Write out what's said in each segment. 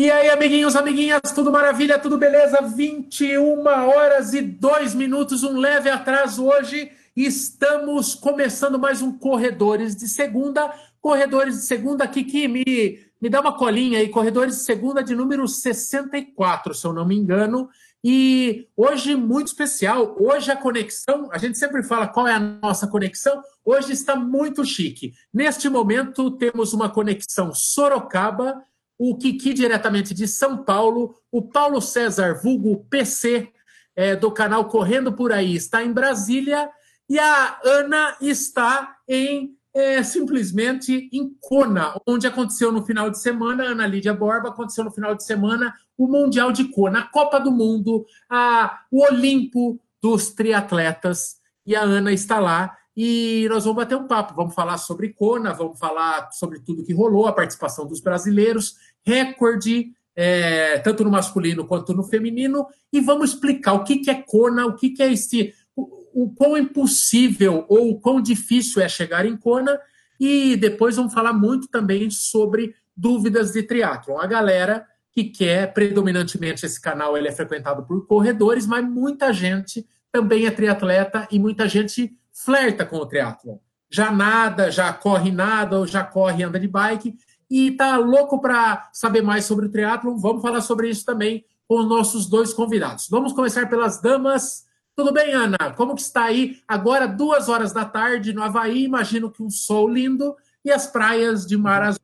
E aí, amiguinhos, amiguinhas, tudo maravilha, tudo beleza? 21 horas e 2 minutos, um leve atraso hoje. Estamos começando mais um Corredores de Segunda. Corredores de Segunda, Kiki, me, me dá uma colinha aí. Corredores de Segunda de número 64, se eu não me engano. E hoje, muito especial, hoje a conexão, a gente sempre fala qual é a nossa conexão, hoje está muito chique. Neste momento, temos uma conexão Sorocaba, o Kiki diretamente de São Paulo, o Paulo César, vulgo PC, é, do canal Correndo Por Aí, está em Brasília, e a Ana está em é, simplesmente em Kona, onde aconteceu no final de semana, Ana Lídia Borba, aconteceu no final de semana o Mundial de Kona, a Copa do Mundo, a, o Olimpo dos triatletas, e a Ana está lá e nós vamos bater um papo. Vamos falar sobre Kona, vamos falar sobre tudo que rolou, a participação dos brasileiros, recorde, é, tanto no masculino quanto no feminino, e vamos explicar o que, que é Kona, o que, que é esse. O, o quão impossível ou o quão difícil é chegar em Kona, e depois vamos falar muito também sobre dúvidas de triatlon. A galera que quer, predominantemente esse canal ele é frequentado por corredores, mas muita gente também é triatleta e muita gente flerta com o triatlon. Já nada, já corre nada, ou já corre anda de bike, e tá louco para saber mais sobre o triatlon. Vamos falar sobre isso também com os nossos dois convidados. Vamos começar pelas damas. Tudo bem, Ana? Como que está aí? Agora, duas horas da tarde no Havaí, imagino que um sol lindo e as praias de mar azul.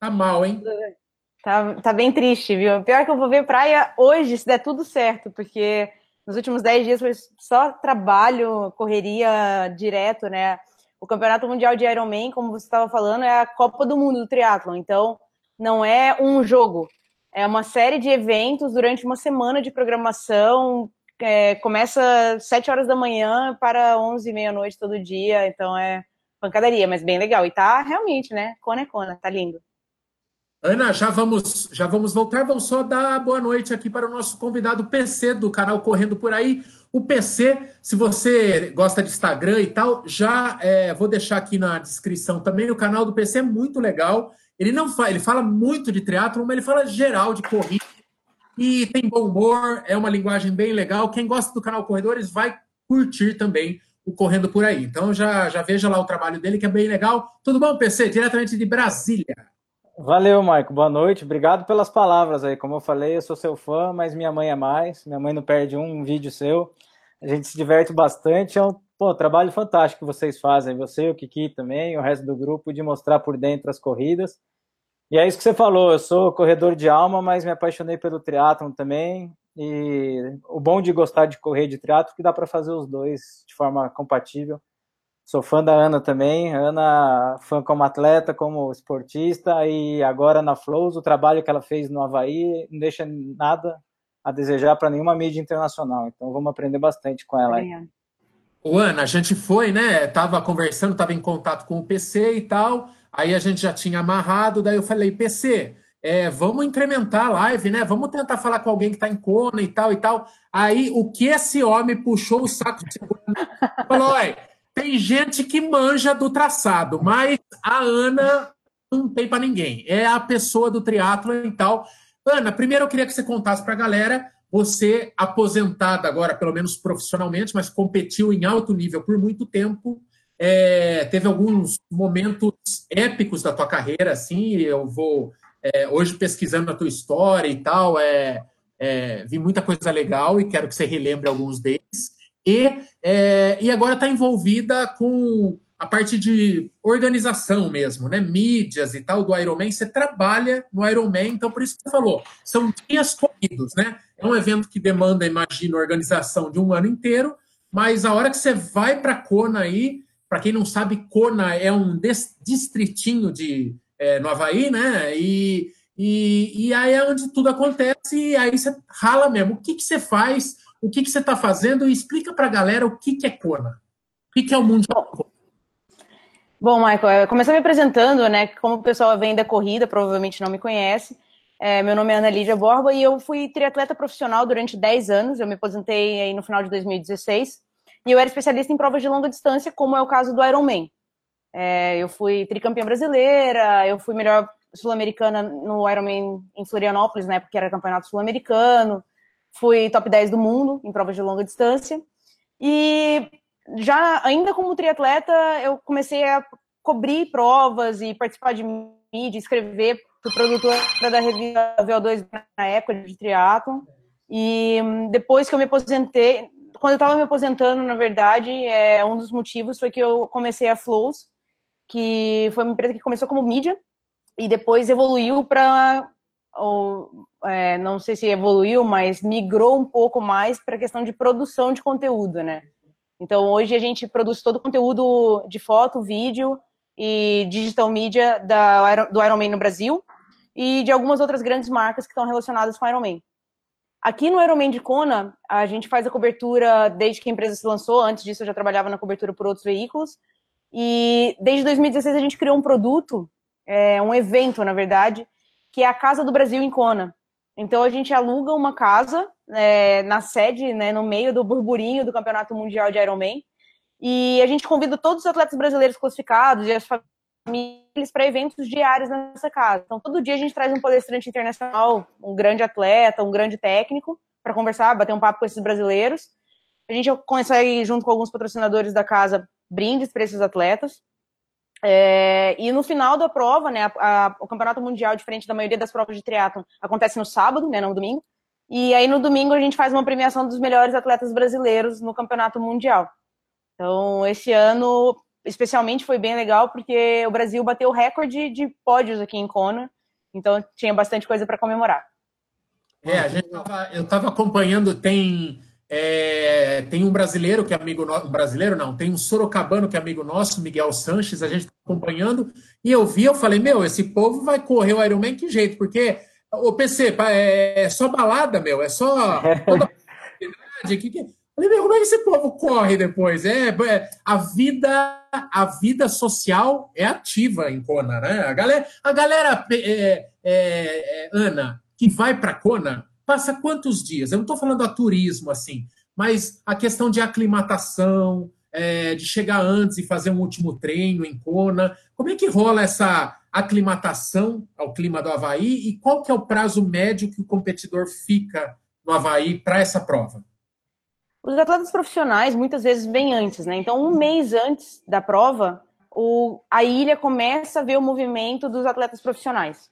Tá mal, hein? Tá, tá bem triste, viu? Pior que eu vou ver praia hoje, se der tudo certo, porque nos últimos 10 dias foi só trabalho, correria direto, né? O Campeonato Mundial de Ironman, como você estava falando, é a Copa do Mundo do triatlon. Então, não é um jogo, é uma série de eventos durante uma semana de programação. É, começa às 7 horas da manhã para 11 e meia-noite todo dia. Então, é pancadaria, mas bem legal. E tá realmente, né? Cona é cona, tá lindo. Ana, já vamos, já vamos voltar. Vamos só dar boa noite aqui para o nosso convidado PC do canal Correndo Por Aí. O PC, se você gosta de Instagram e tal, já é, vou deixar aqui na descrição também. O canal do PC é muito legal. Ele não fala, ele fala muito de teatro, mas ele fala geral de corrida e tem bom humor. É uma linguagem bem legal. Quem gosta do canal Corredores vai curtir também o Correndo Por Aí. Então já já veja lá o trabalho dele que é bem legal. Tudo bom, PC? Diretamente de Brasília. Valeu, Maico. Boa noite. Obrigado pelas palavras aí. Como eu falei, eu sou seu fã, mas minha mãe é mais. Minha mãe não perde um vídeo seu. A gente se diverte bastante. É um pô, trabalho fantástico que vocês fazem. Você, o Kiki também, o resto do grupo, de mostrar por dentro as corridas. E é isso que você falou. Eu sou corredor de alma, mas me apaixonei pelo triatlon também. E o bom de gostar de correr de triatlo é que dá para fazer os dois de forma compatível. Sou fã da Ana também. Ana, fã como atleta, como esportista, e agora na Flows, o trabalho que ela fez no Havaí não deixa nada a desejar para nenhuma mídia internacional. Então vamos aprender bastante com ela aí. O Ana, a gente foi, né? Tava conversando, tava em contato com o PC e tal. Aí a gente já tinha amarrado, daí eu falei, PC, é, vamos incrementar a live, né? Vamos tentar falar com alguém que está em Kona e tal e tal. Aí o que esse homem puxou o saco de falou: olha, tem gente que manja do traçado, mas a Ana não tem para ninguém. É a pessoa do triatlo e tal. Ana, primeiro eu queria que você contasse para a galera, você aposentada agora, pelo menos profissionalmente, mas competiu em alto nível por muito tempo, é, teve alguns momentos épicos da tua carreira, assim, eu vou é, hoje pesquisando a tua história e tal, é, é, vi muita coisa legal e quero que você relembre alguns deles. E, é, e agora está envolvida com a parte de organização mesmo, né? Mídias e tal do Ironman. Você trabalha no Ironman, então por isso que você falou, são dias corridos, né? É um evento que demanda, imagino, organização de um ano inteiro, mas a hora que você vai para Kona aí, para quem não sabe, Kona é um distritinho de é, no Havaí, né? E, e, e aí é onde tudo acontece, e aí você rala mesmo. O que, que você faz? o que, que você está fazendo e explica para a galera o que, que é Kona. O que, que é o Mundial Bom, Michael, começar me apresentando, né? Como o pessoal vem da corrida, provavelmente não me conhece. É, meu nome é Ana Lídia Borba e eu fui triatleta profissional durante 10 anos. Eu me aposentei aí no final de 2016 e eu era especialista em provas de longa distância, como é o caso do Ironman. É, eu fui tricampeã brasileira, eu fui melhor sul-americana no Ironman em Florianópolis, né, porque era campeonato sul-americano. Fui top 10 do mundo em provas de longa distância. E já ainda como triatleta, eu comecei a cobrir provas e participar de mídia, escrever para o produtor da revista VO2 na época de triatlon. E hum, depois que eu me aposentei, quando eu estava me aposentando, na verdade, é, um dos motivos foi que eu comecei a Flows, que foi uma empresa que começou como mídia e depois evoluiu para é, não sei se evoluiu, mas migrou um pouco mais para a questão de produção de conteúdo, né? Então hoje a gente produz todo o conteúdo de foto, vídeo e digital media da, do Ironman no Brasil e de algumas outras grandes marcas que estão relacionadas com o Ironman. Aqui no Ironman de Kona, a gente faz a cobertura desde que a empresa se lançou. Antes disso, eu já trabalhava na cobertura por outros veículos. E desde 2016 a gente criou um produto, é, um evento, na verdade, que é a Casa do Brasil em Kona. Então a gente aluga uma casa é, na sede, né, no meio do burburinho do Campeonato Mundial de Ironman. E a gente convida todos os atletas brasileiros classificados e as famílias para eventos diários nessa casa. Então todo dia a gente traz um palestrante internacional, um grande atleta, um grande técnico, para conversar, bater um papo com esses brasileiros. A gente consegue, junto com alguns patrocinadores da casa, brindes para esses atletas. É, e no final da prova, né, a, a, o campeonato mundial, diferente da maioria das provas de triatlon, acontece no sábado, né, não no domingo. E aí no domingo a gente faz uma premiação dos melhores atletas brasileiros no campeonato mundial. Então esse ano especialmente foi bem legal porque o Brasil bateu o recorde de pódios aqui em Kona. Então tinha bastante coisa para comemorar. É, a gente tava, eu estava acompanhando, tem é, tem um brasileiro que é amigo nosso, brasileiro não, tem um sorocabano que é amigo nosso, Miguel Sanches, a gente está acompanhando, e eu vi, eu falei, meu, esse povo vai correr o Ironman que jeito, porque o PC é, é só balada, meu, é só toda que, que, falei, meu, como é que esse povo corre depois? É, é, a vida a vida social é ativa em Kona, né? A galera, a galera é, é, é Ana, que vai para Kona, passa quantos dias? Eu não estou falando a turismo assim, mas a questão de aclimatação, é, de chegar antes e fazer um último treino em Kona. Como é que rola essa aclimatação ao clima do Havaí e qual que é o prazo médio que o competidor fica no Havaí para essa prova? Os atletas profissionais muitas vezes vêm antes, né? Então, um mês antes da prova, o, a ilha começa a ver o movimento dos atletas profissionais.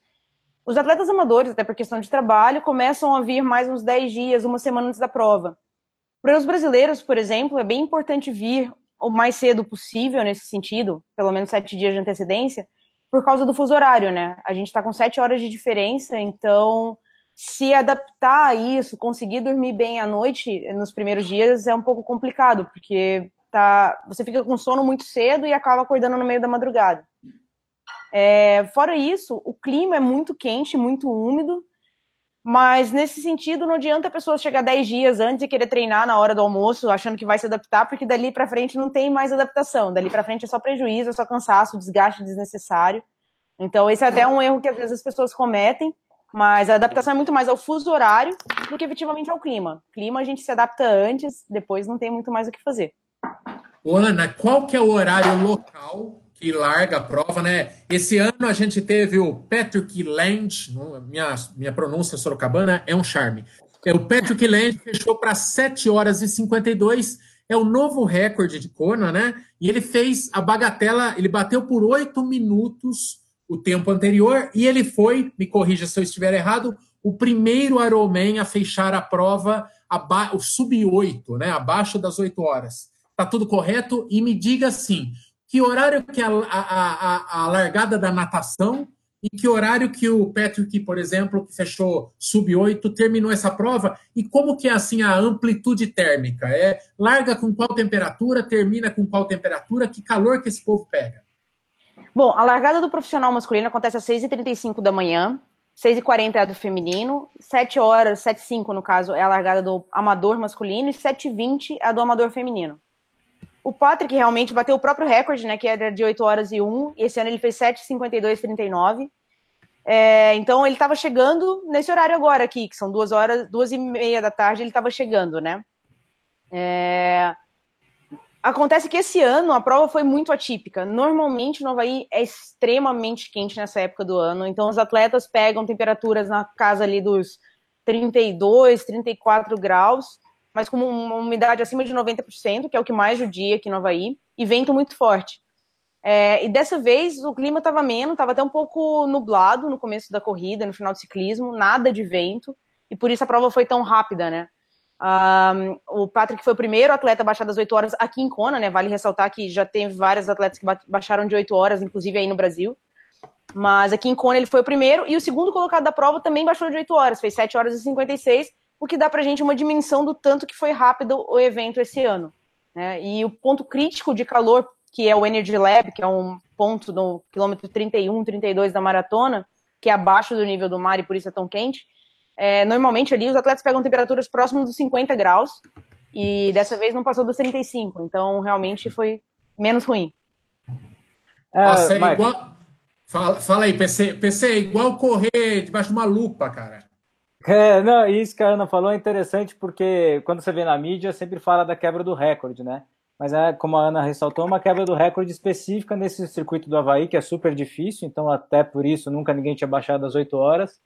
Os atletas amadores, até por questão de trabalho, começam a vir mais uns 10 dias, uma semana antes da prova. Para os brasileiros, por exemplo, é bem importante vir o mais cedo possível nesse sentido, pelo menos sete dias de antecedência, por causa do fuso horário, né? A gente está com sete horas de diferença, então se adaptar a isso, conseguir dormir bem à noite nos primeiros dias é um pouco complicado, porque tá, você fica com sono muito cedo e acaba acordando no meio da madrugada. É, fora isso, o clima é muito quente, muito úmido, mas nesse sentido não adianta a pessoa chegar 10 dias antes e querer treinar na hora do almoço, achando que vai se adaptar, porque dali para frente não tem mais adaptação. Dali para frente é só prejuízo, é só cansaço, desgaste desnecessário. Então esse é até um erro que às vezes as pessoas cometem, mas a adaptação é muito mais ao fuso horário do que efetivamente ao clima. Clima a gente se adapta antes, depois não tem muito mais o que fazer. Ô, Ana, qual que é o horário local que larga a prova, né? Esse ano a gente teve o Patrick Land, minha, minha pronúncia sorocabana é um charme. É, o Patrick Land fechou para 7 horas e 52, é o novo recorde de Kona, né? E ele fez a bagatela, ele bateu por 8 minutos o tempo anterior e ele foi, me corrija se eu estiver errado, o primeiro Ironman a fechar a prova o sub-8, né? Abaixo das 8 horas. Tá tudo correto? E me diga assim, que horário que a, a, a, a largada da natação e que horário que o Patrick, por exemplo, que fechou sub-8, terminou essa prova e como que é assim a amplitude térmica? É larga com qual temperatura, termina com qual temperatura, que calor que esse povo pega? Bom, a largada do profissional masculino acontece às 6h35 da manhã, 6h40 é a do feminino, 7 horas, 7h05 no caso, é a largada do amador masculino e 7h20 é a do amador feminino. O Patrick realmente bateu o próprio recorde, né? Que era de 8 horas e 1. E esse ano ele fez 7,52,39. É, então ele estava chegando nesse horário agora aqui, que são duas horas, duas e meia da tarde, ele estava chegando, né? É, Acontece que esse ano a prova foi muito atípica. Normalmente no Havaí é extremamente quente nessa época do ano, então os atletas pegam temperaturas na casa ali dos 32, 34 graus, mas com uma umidade acima de 90%, que é o que mais judia aqui no Havaí, e vento muito forte. É, e dessa vez o clima estava menos, estava até um pouco nublado no começo da corrida, no final do ciclismo, nada de vento, e por isso a prova foi tão rápida, né? Um, o Patrick foi o primeiro atleta a baixar das 8 horas aqui em Kona, né? Vale ressaltar que já tem vários atletas que baixaram de 8 horas, inclusive aí no Brasil. Mas aqui em Kona ele foi o primeiro, e o segundo colocado da prova também baixou de 8 horas, fez 7 horas e 56, o que dá pra gente uma dimensão do tanto que foi rápido o evento esse ano. Né? E o ponto crítico de calor, que é o Energy Lab, que é um ponto no quilômetro 31, 32 da maratona, que é abaixo do nível do mar e por isso é tão quente, é, normalmente ali os atletas pegam temperaturas próximas dos 50 graus e dessa vez não passou dos 35, então realmente foi menos ruim. Nossa, é igual... fala, fala aí, PC, PC, é igual correr debaixo de uma lupa, cara. É, não, isso que a Ana falou é interessante porque quando você vê na mídia sempre fala da quebra do recorde, né? Mas é, como a Ana ressaltou, uma quebra do recorde específica nesse circuito do Havaí, que é super difícil, então até por isso nunca ninguém tinha baixado as 8 horas.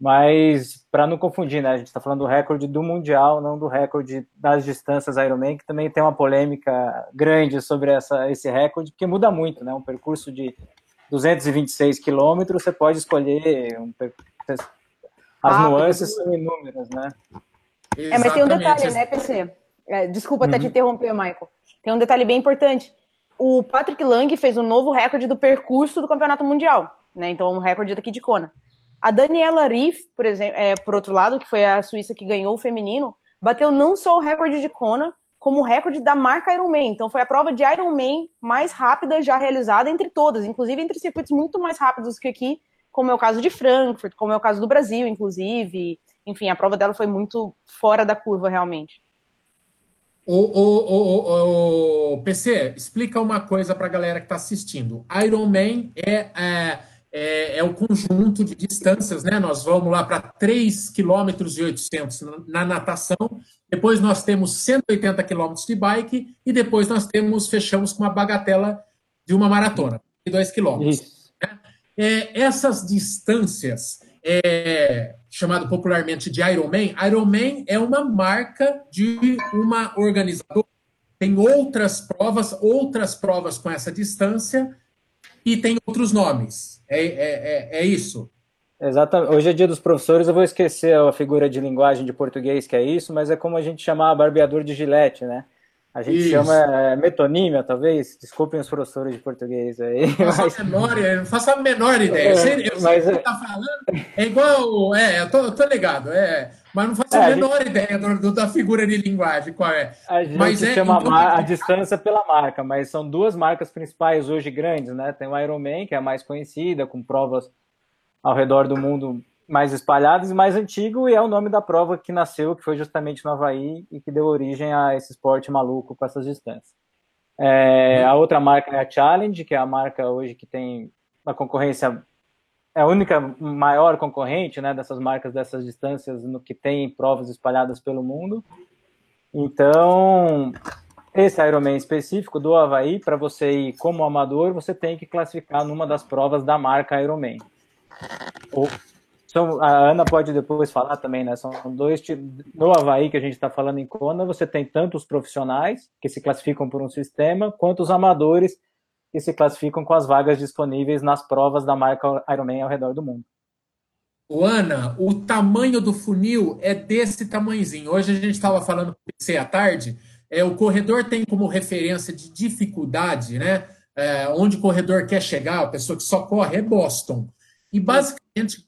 Mas, para não confundir, né, a gente está falando do recorde do Mundial, não do recorde das distâncias Ironman, que também tem uma polêmica grande sobre essa, esse recorde, porque muda muito, né? Um percurso de 226 quilômetros, você pode escolher um, as ah, nuances são inúmeras, né? É, mas tem um detalhe, né, PC? É, desculpa uhum. até te uhum. interromper, Michael. Tem um detalhe bem importante. O Patrick Lang fez um novo recorde do percurso do Campeonato Mundial, né? Então, um recorde daqui de Kona. A Daniela Riff, por exemplo, é, por outro lado, que foi a Suíça que ganhou o feminino, bateu não só o recorde de Kona, como o recorde da marca Ironman. Então foi a prova de Ironman mais rápida já realizada entre todas, inclusive entre circuitos muito mais rápidos que aqui, como é o caso de Frankfurt, como é o caso do Brasil, inclusive. Enfim, a prova dela foi muito fora da curva, realmente. O, o, o, o PC, explica uma coisa para a galera que está assistindo. Ironman é, é é, é, o conjunto de distâncias, né? Nós vamos lá para 3 km e 800 na natação, depois nós temos 180 km de bike e depois nós temos fechamos com uma bagatela de uma maratona, de 2 km. Né? É, essas distâncias, é, chamado popularmente de Ironman, Ironman é uma marca de uma organizadora. Tem outras provas, outras provas com essa distância e tem outros nomes. É, é, é, é isso. Exatamente. Hoje é dia dos professores, eu vou esquecer a figura de linguagem de português que é isso, mas é como a gente chamar barbeador de gilete, né? A gente isso. chama é, metonímia, talvez. Desculpem os professores de português aí. Não faço, mas... menor, não faço a menor ideia. Eu sei, eu sei o que você está falando. É igual. É, eu tô, eu tô ligado. É, mas não faço é, a menor gente... ideia do, do, da figura de linguagem, qual é. A gente mas é, chama então... a distância pela marca, mas são duas marcas principais hoje grandes, né? Tem o Ironman, que é a mais conhecida, com provas ao redor do mundo mais espalhadas, e mais antigo, e é o nome da prova que nasceu, que foi justamente no Havaí, e que deu origem a esse esporte maluco com essas distâncias. É, a outra marca é a Challenge, que é a marca hoje que tem uma concorrência é a única maior concorrente né, dessas marcas, dessas distâncias, no que tem provas espalhadas pelo mundo. Então, esse Ironman específico do Havaí, para você ir como amador, você tem que classificar numa das provas da marca Ironman. Ou, são, a Ana pode depois falar também, né? São dois no Havaí que a gente está falando em Kona, você tem tanto os profissionais que se classificam por um sistema, quanto os amadores que se classificam com as vagas disponíveis nas provas da marca Ironman ao redor do mundo. O Ana, o tamanho do funil é desse tamanhozinho. Hoje a gente estava falando com PC à tarde. É, o corredor tem como referência de dificuldade, né? É, onde o corredor quer chegar, a pessoa que só corre é Boston. E basicamente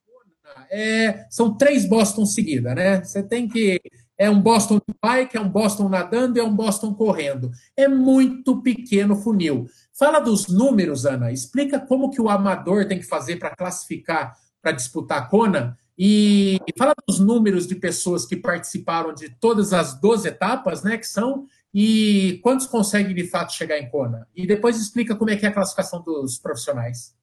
é, são três Boston seguidas, né? Você tem que é um Boston bike, é um Boston nadando e é um Boston correndo. É muito pequeno funil. Fala dos números, Ana. Explica como que o amador tem que fazer para classificar, para disputar a Kona. E fala dos números de pessoas que participaram de todas as 12 etapas, né, que são, e quantos conseguem de fato chegar em Kona. E depois explica como é que é a classificação dos profissionais.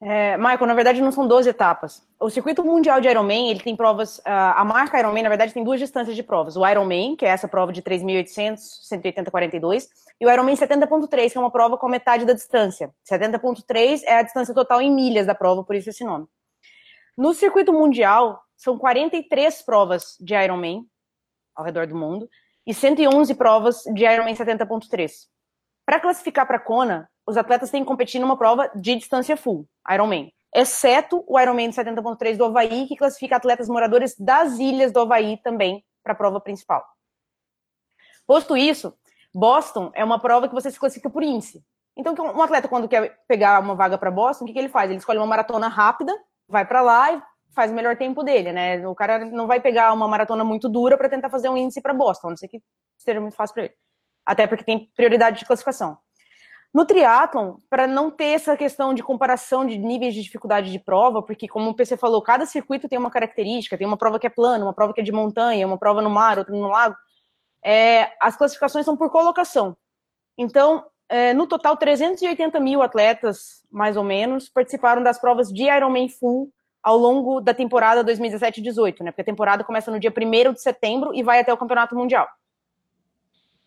É, Michael, na verdade não são 12 etapas. O circuito mundial de Ironman, ele tem provas, a marca Ironman, na verdade, tem duas distâncias de provas. O Ironman, que é essa prova de 3.800, 180, 42, e o Ironman 70.3, que é uma prova com metade da distância. 70.3 é a distância total em milhas da prova, por isso esse nome. No circuito mundial, são 43 provas de Ironman ao redor do mundo e 111 provas de Ironman 70.3. Para classificar para Kona, os atletas têm que competir numa prova de distância full, Ironman, exceto o Ironman 70.3 do Havaí, que classifica atletas moradores das ilhas do Havaí também para a prova principal. Posto isso, Boston é uma prova que você se classifica por índice. Então, um atleta, quando quer pegar uma vaga para Boston, o que, que ele faz? Ele escolhe uma maratona rápida, vai para lá e faz o melhor tempo dele, né? O cara não vai pegar uma maratona muito dura para tentar fazer um índice para Boston, a não sei que seja muito fácil para ele. Até porque tem prioridade de classificação. No triatlon, para não ter essa questão de comparação de níveis de dificuldade de prova, porque como o PC falou, cada circuito tem uma característica, tem uma prova que é plana, uma prova que é de montanha, uma prova no mar, outra no lago. É, as classificações são por colocação. Então, é, no total, 380 mil atletas, mais ou menos, participaram das provas de Ironman Full ao longo da temporada 2017-18, né? Porque a temporada começa no dia 1 de setembro e vai até o Campeonato Mundial.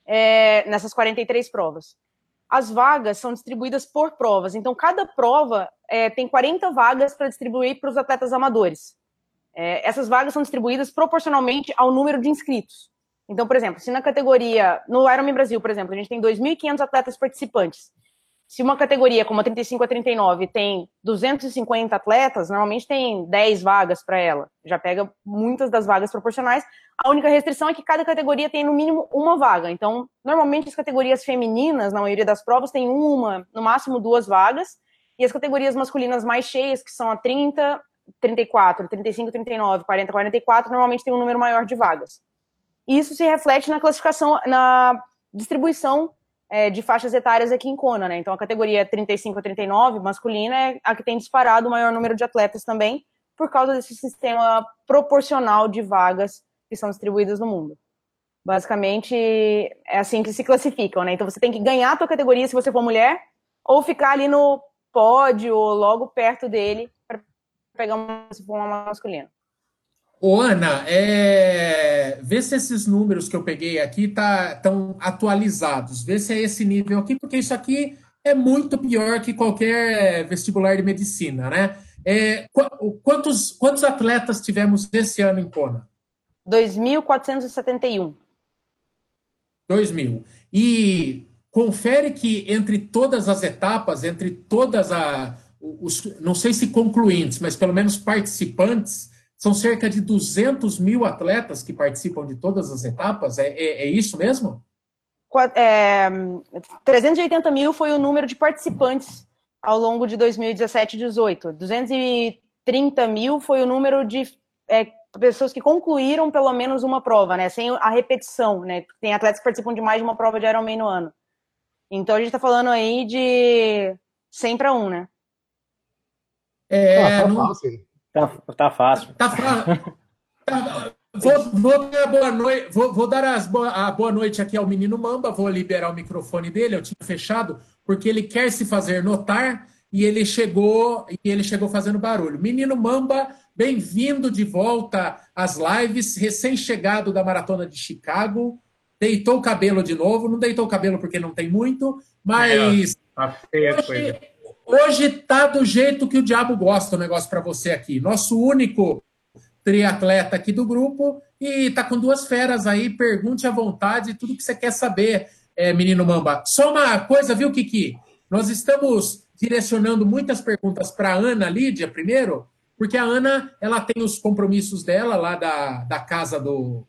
É, nessas 43 provas as vagas são distribuídas por provas. Então, cada prova é, tem 40 vagas para distribuir para os atletas amadores. É, essas vagas são distribuídas proporcionalmente ao número de inscritos. Então, por exemplo, se na categoria, no Ironman Brasil, por exemplo, a gente tem 2.500 atletas participantes se uma categoria como a 35 a 39 tem 250 atletas, normalmente tem 10 vagas para ela. Já pega muitas das vagas proporcionais. A única restrição é que cada categoria tem no mínimo uma vaga. Então, normalmente as categorias femininas, na maioria das provas, tem uma, no máximo duas vagas. E as categorias masculinas mais cheias, que são a 30, 34, 35, 39, 40, 44, normalmente tem um número maior de vagas. Isso se reflete na classificação, na distribuição é, de faixas etárias aqui em Kona, né? Então a categoria 35 a 39, masculina, é a que tem disparado o maior número de atletas também, por causa desse sistema proporcional de vagas que são distribuídas no mundo. Basicamente, é assim que se classificam, né? Então você tem que ganhar a tua categoria se você for mulher, ou ficar ali no pódio ou logo perto dele para pegar uma, uma masculina. Ô, Ana, é... vê se esses números que eu peguei aqui estão tá, atualizados. Vê se é esse nível aqui, porque isso aqui é muito pior que qualquer vestibular de medicina, né? É... quantos, quantos atletas tivemos esse ano em Kona? 2.471. 2.000. E confere que entre todas as etapas, entre todas as. Os, não sei se concluintes, mas pelo menos participantes, são cerca de 200 mil atletas que participam de todas as etapas, é, é, é isso mesmo? É, 380 mil foi o número de participantes ao longo de 2017 e 2018. 230 mil foi o número de é, pessoas que concluíram pelo menos uma prova, né? Sem a repetição, né? Tem atletas que participam de mais de uma prova de Ironman no ano. Então a gente está falando aí de 100 para 1, né? É, ah, tá não... fácil. Tá, tá fácil. Tá fácil. Tá, vou, vou, dar boa noite, vou, vou dar as boa, a boa noite aqui ao menino Mamba, vou liberar o microfone dele, eu tinha fechado, porque ele quer se fazer notar e ele chegou e ele chegou fazendo barulho. Menino Mamba, bem-vindo de volta às lives, recém-chegado da maratona de Chicago. Deitou o cabelo de novo, não deitou o cabelo porque não tem muito, mas. É, tá feia a coisa. Hoje tá do jeito que o diabo gosta o negócio para você aqui. Nosso único triatleta aqui do grupo e tá com duas feras aí. Pergunte à vontade tudo que você quer saber, é, menino Mamba. Só uma coisa, viu, Kiki? Nós estamos direcionando muitas perguntas para Ana Lídia primeiro, porque a Ana ela tem os compromissos dela lá da, da casa do,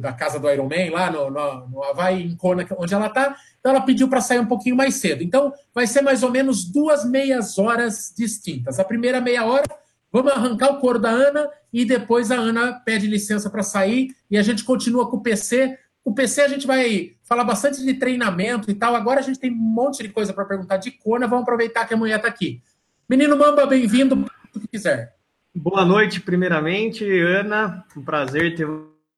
da casa do Iron Man, lá no, no, no Havaí, em Kona, onde ela está. Então, ela pediu para sair um pouquinho mais cedo. Então, vai ser mais ou menos duas meias horas distintas. A primeira meia hora, vamos arrancar o couro da Ana e depois a Ana pede licença para sair e a gente continua com o PC. O PC a gente vai falar bastante de treinamento e tal. Agora a gente tem um monte de coisa para perguntar de Kona. Vamos aproveitar que a mulher está aqui. Menino Mamba, bem-vindo, o que quiser. Boa noite, primeiramente, Ana. Um prazer ter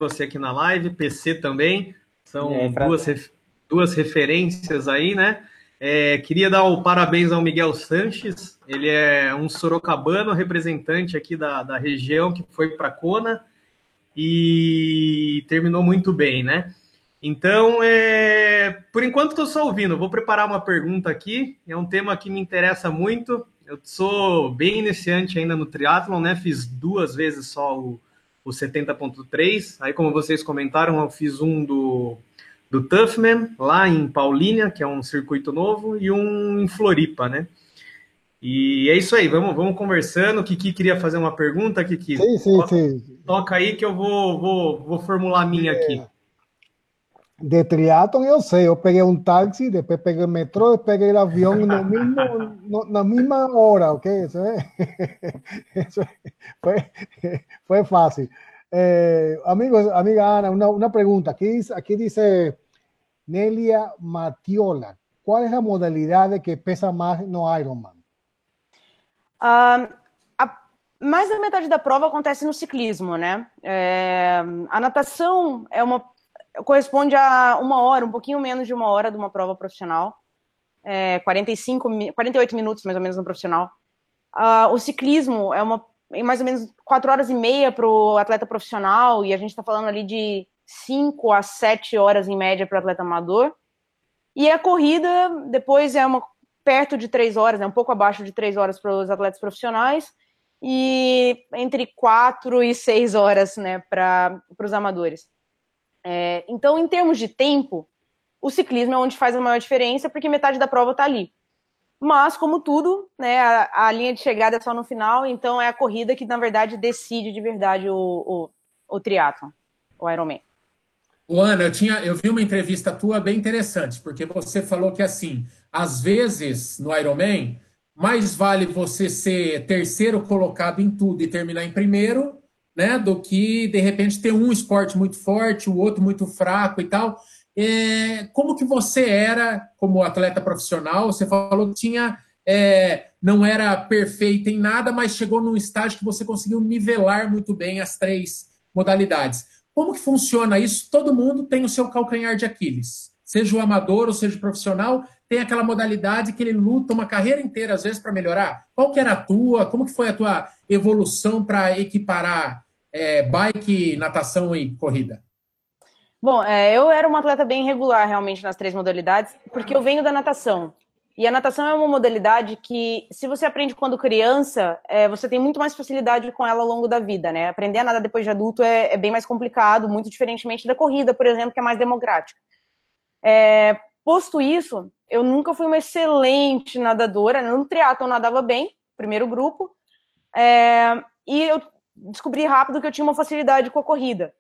você aqui na live, PC também. São duas, duas referências aí, né? É, queria dar o parabéns ao Miguel Sanches, ele é um sorocabano representante aqui da, da região que foi para Kona e terminou muito bem, né? Então, é, por enquanto estou só ouvindo, vou preparar uma pergunta aqui, é um tema que me interessa muito, eu sou bem iniciante ainda no triatlon, né? Fiz duas vezes só o, o 70.3. Aí, como vocês comentaram, eu fiz um do, do Toughman, lá em Paulínia, que é um circuito novo, e um em Floripa, né? E é isso aí, vamos, vamos conversando. O Kiki queria fazer uma pergunta, Kiki. Sim, sim, toca, sim. Toca aí que eu vou, vou, vou formular a minha aqui. É. De triatlon eu sei, eu peguei um táxi, depois peguei o metrô, peguei o avião no mesmo, no, na mesma hora, ok? Isso, é, isso é, foi, foi fácil. Eh, amigos, amiga Ana, una pregunta. Aquí dice, aquí dice Nelia Matiola. ¿Cuál es la modalidad de que pesa más no Ironman? Um, a, mais da metade da prova acontece no ciclismo, né? É, a natação é uma corresponde a uma hora, um pouquinho menos de uma hora de uma prova profissional, é, 45, 48 minutos mais ou menos no profissional. Uh, o ciclismo é uma mais ou menos quatro horas e meia para o atleta profissional, e a gente está falando ali de 5 a 7 horas em média para o atleta amador. E a corrida depois é uma perto de três horas, é um pouco abaixo de três horas para os atletas profissionais, e entre quatro e seis horas né, para os amadores. É, então, em termos de tempo, o ciclismo é onde faz a maior diferença, porque metade da prova está ali. Mas, como tudo, né, a, a, linha de chegada é só no final, então é a corrida que, na verdade, decide de verdade o, o, o triatlon, o Ironman. O Ana, eu, tinha, eu vi uma entrevista tua bem interessante, porque você falou que, assim, às vezes, no Ironman, mais vale você ser terceiro colocado em tudo e terminar em primeiro né? Do que de repente ter um esporte muito forte, o outro muito fraco e tal. É, como que você era como atleta profissional? Você falou que tinha é, não era perfeita em nada, mas chegou num estágio que você conseguiu nivelar muito bem as três modalidades. Como que funciona isso? Todo mundo tem o seu calcanhar de Aquiles. Seja o amador ou seja o profissional, tem aquela modalidade que ele luta uma carreira inteira, às vezes, para melhorar. Qual que era a tua? Como que foi a tua evolução para equiparar é, bike, natação e corrida? Bom, é, eu era uma atleta bem regular realmente nas três modalidades, porque eu venho da natação. E a natação é uma modalidade que, se você aprende quando criança, é, você tem muito mais facilidade com ela ao longo da vida, né? Aprender a nadar depois de adulto é, é bem mais complicado, muito diferentemente da corrida, por exemplo, que é mais democrática. É, posto isso, eu nunca fui uma excelente nadadora. No triatlo eu nadava bem, primeiro grupo. É, e eu descobri rápido que eu tinha uma facilidade com a corrida.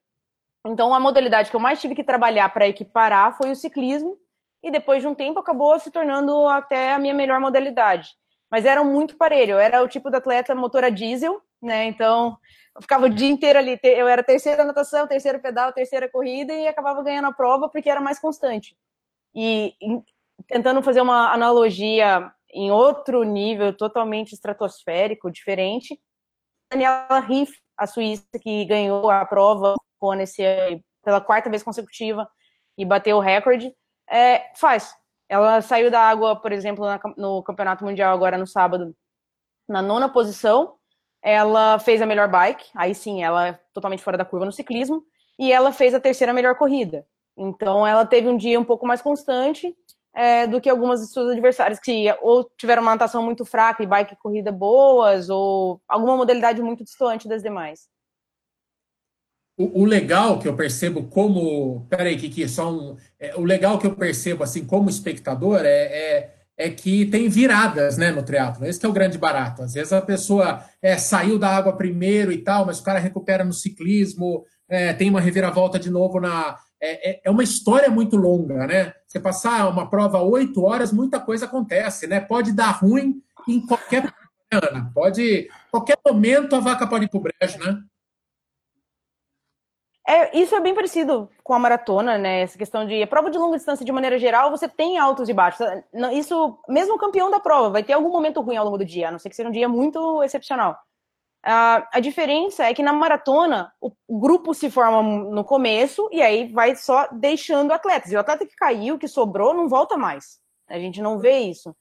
Então, a modalidade que eu mais tive que trabalhar para equiparar foi o ciclismo, e depois de um tempo acabou se tornando até a minha melhor modalidade. Mas era muito parelho, eu era o tipo de atleta motor a diesel, né? Então, eu ficava o dia inteiro ali, eu era terceira natação, terceiro pedal, terceira corrida e acabava ganhando a prova porque era mais constante. E tentando fazer uma analogia em outro nível totalmente estratosférico, diferente, Daniela Riff, a Suíça, que ganhou a prova nesse, pela quarta vez consecutiva e bateu o recorde, é, faz. Ela saiu da água, por exemplo, na, no Campeonato Mundial agora no sábado, na nona posição. Ela fez a melhor bike, aí sim, ela é totalmente fora da curva no ciclismo, e ela fez a terceira melhor corrida. Então, ela teve um dia um pouco mais constante é, do que algumas de suas adversárias que ou tiveram uma natação muito fraca e bike corrida boas, ou alguma modalidade muito distante das demais. O, o legal que eu percebo como. Peraí, Kiki, só um. É, o legal que eu percebo, assim, como espectador, é, é, é que tem viradas né, no triatlo. Esse é o grande barato. Às vezes a pessoa é, saiu da água primeiro e tal, mas o cara recupera no ciclismo, é, tem uma reviravolta de novo na, é, é, é uma história muito longa, né? Você passar uma prova oito horas, muita coisa acontece, né? Pode dar ruim em qualquer ano, pode qualquer momento a vaca pode ir pro brejo, né? É, isso é bem parecido com a maratona, né? Essa questão de a prova de longa distância, de maneira geral, você tem altos e baixos. Isso, mesmo campeão da prova, vai ter algum momento ruim ao longo do dia, a não ser que seja um dia muito excepcional. Uh, a diferença é que na maratona o, grupo se forma no começo e aí vai só deixando atletas. E o atleta que caiu, que sobrou, não volta mais. A gente não vê isso.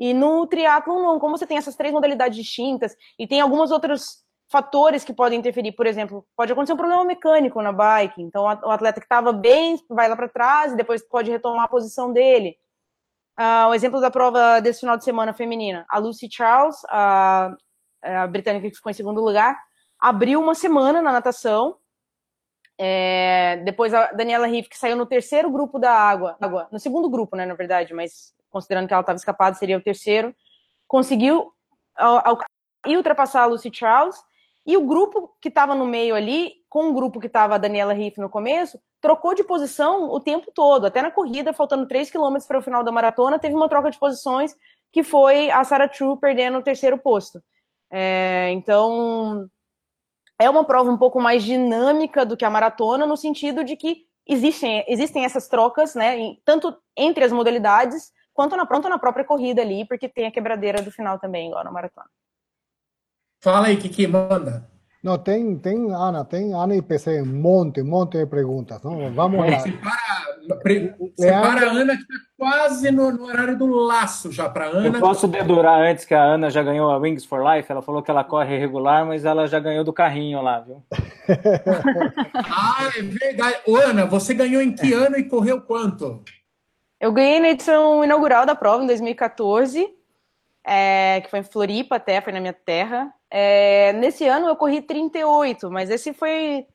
E no triatlon, não. Como você tem essas três modalidades distintas e tem alguns outros fatores que podem interferir, por exemplo, pode acontecer um problema mecânico na bike, então o atleta que estava bem vai lá para trás e depois pode retomar a posição dele. Uh, o exemplo da prova desse final de semana feminina, a Lucy Charles, a, a britânica que ficou em segundo lugar, abriu uma semana na natação. É, depois a Daniela Riff, que saiu no terceiro grupo da água, água, no segundo grupo, né, na verdade, mas considerando que ela estava escapada, seria o terceiro, conseguiu ao, ao, ultrapassar a Lucy Charles e o grupo que estava no meio ali, com o grupo que estava a Daniela Riff no começo, trocou de posição o tempo todo. Até na corrida, faltando 3 km para o final da maratona, teve uma troca de posições que foi a Sarah True perdendo o terceiro posto. É, então, é uma prova um pouco mais dinâmica do que a maratona, no sentido de que existem, existem essas trocas, né, tanto entre as modalidades, quanto na, quanto na própria corrida ali, porque tem a quebradeira do final também, igual na maratona. Fala aí, Kiki, manda. No, tem, tem, Ana, tem Ana e PC, um monte, um monte de perguntas. Não? Vamos lá. Separa, separa a Ana, que está quase no, no, horário do laço já para Ana. Eu posso dedurar antes que a Ana já ganhou a Wings for Life? Ela falou que ela corre regular, mas ela já ganhou do carrinho lá, viu? ah, é verdade. Ô, Ana, você ganhou em que ano e correu quanto? Eu ganhei na edição inaugural da prova, em 2014 é, que foi em Floripa até, foi na minha terra. É, nesse ano eu corri 38, mas esse foi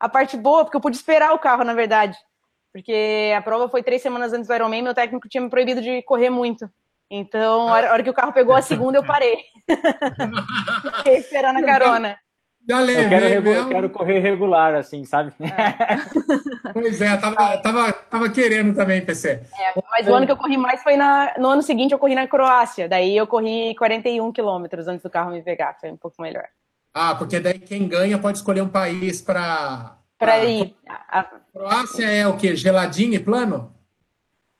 a parte boa, porque eu pude esperar o carro, na verdade. Porque a prova foi três semanas antes do Ironman, meu técnico tinha me proibido de correr muito. Então, a hora que o carro pegou a segunda, eu parei. Fiquei esperando a carona. Já levei, eu quero, eu quero correr regular, assim, sabe? É. pois é, tava, tava, tava querendo também, PC. É, mas o ano que eu corri mais foi na, no ano seguinte, eu corri na Croácia. Daí eu corri 41 quilômetros antes do carro me pegar, foi um pouco melhor. Ah, porque daí quem ganha pode escolher um país para. Para ir. A Croácia é o quê? Geladinho e plano?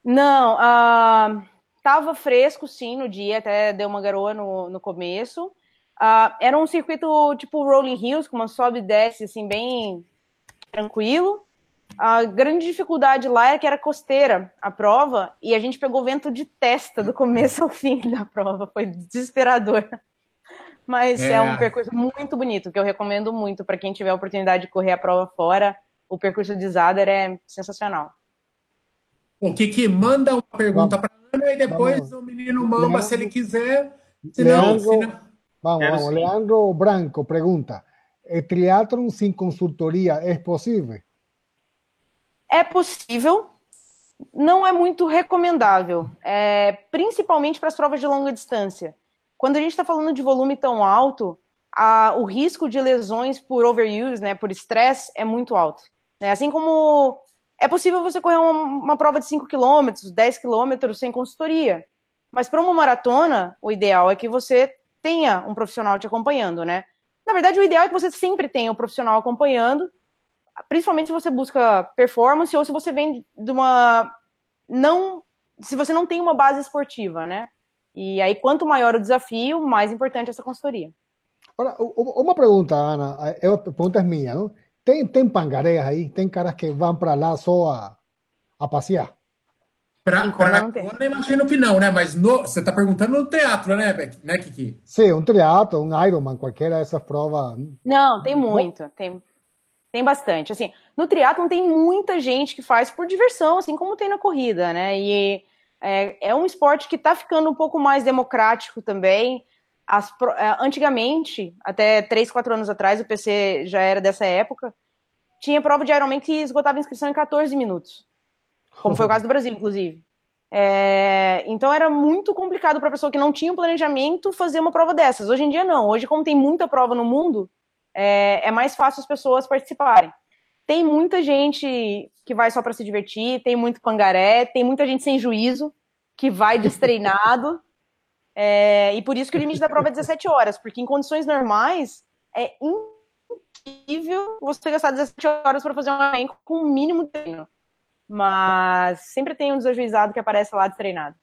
Não, uh, tava fresco sim no dia, até deu uma garoa no, no começo. Uh, era um circuito tipo Rolling Hills, com uma sobe e desce, assim, bem tranquilo. A grande dificuldade lá é que era costeira a prova e a gente pegou vento de testa do começo ao fim da prova. Foi desesperador. Mas é, é um percurso muito bonito, que eu recomendo muito para quem tiver a oportunidade de correr a prova fora. O percurso de Zader é sensacional. O que que manda uma pergunta para Ana e depois Vamos. o menino manda se ele quiser. Senão, senão... Vamos, vamos. Leandro Branco pregunta: ¿el triatlón sin consultoria é possível? É possível, não é muito recomendável, é, principalmente para as provas de longa distância. Quando a gente está falando de volume tão alto, a, o risco de lesões por overuse, né, por estresse, é muito alto. Né? Assim como é possível você correr uma, uma prova de 5 km, 10 km sem consultoria. Mas para uma maratona, o ideal é que você tenha um profissional te acompanhando, né? Na verdade, o ideal é que você sempre tenha um profissional acompanhando, principalmente se você busca performance ou se você vem de uma não, se você não tem uma base esportiva, né? E aí quanto maior o desafio, mais importante essa consultoria. Agora, uma pergunta, Ana, é, a pergunta é minha, não? Tem, tem pangareias aí? Tem caras que vão para lá só a, a passear? Para Kona, imagino que não, né? Mas no, você está perguntando no teatro, né, Beck? né, Kiki? Sim, um teatro, um Ironman, qualquer dessas provas. Não, tem muito, tem, tem bastante. Assim, no triatlo tem muita gente que faz por diversão, assim como tem na corrida, né? E é, é um esporte que está ficando um pouco mais democrático também. As, é, antigamente, até 3, 4 anos atrás, o PC já era dessa época, tinha prova de Ironman que esgotava a inscrição em 14 minutos como foi o caso do Brasil, inclusive. É, então era muito complicado para a pessoa que não tinha um planejamento fazer uma prova dessas. Hoje em dia não. Hoje, como tem muita prova no mundo, é, é mais fácil as pessoas participarem. Tem muita gente que vai só para se divertir, tem muito pangaré, tem muita gente sem juízo que vai destreinado. é, e por isso que o limite da prova é 17 horas, porque em condições normais é impossível você gastar 17 horas para fazer um elenco com o mínimo de treino. Mas sempre tem um desajuizado que aparece lá destreinado.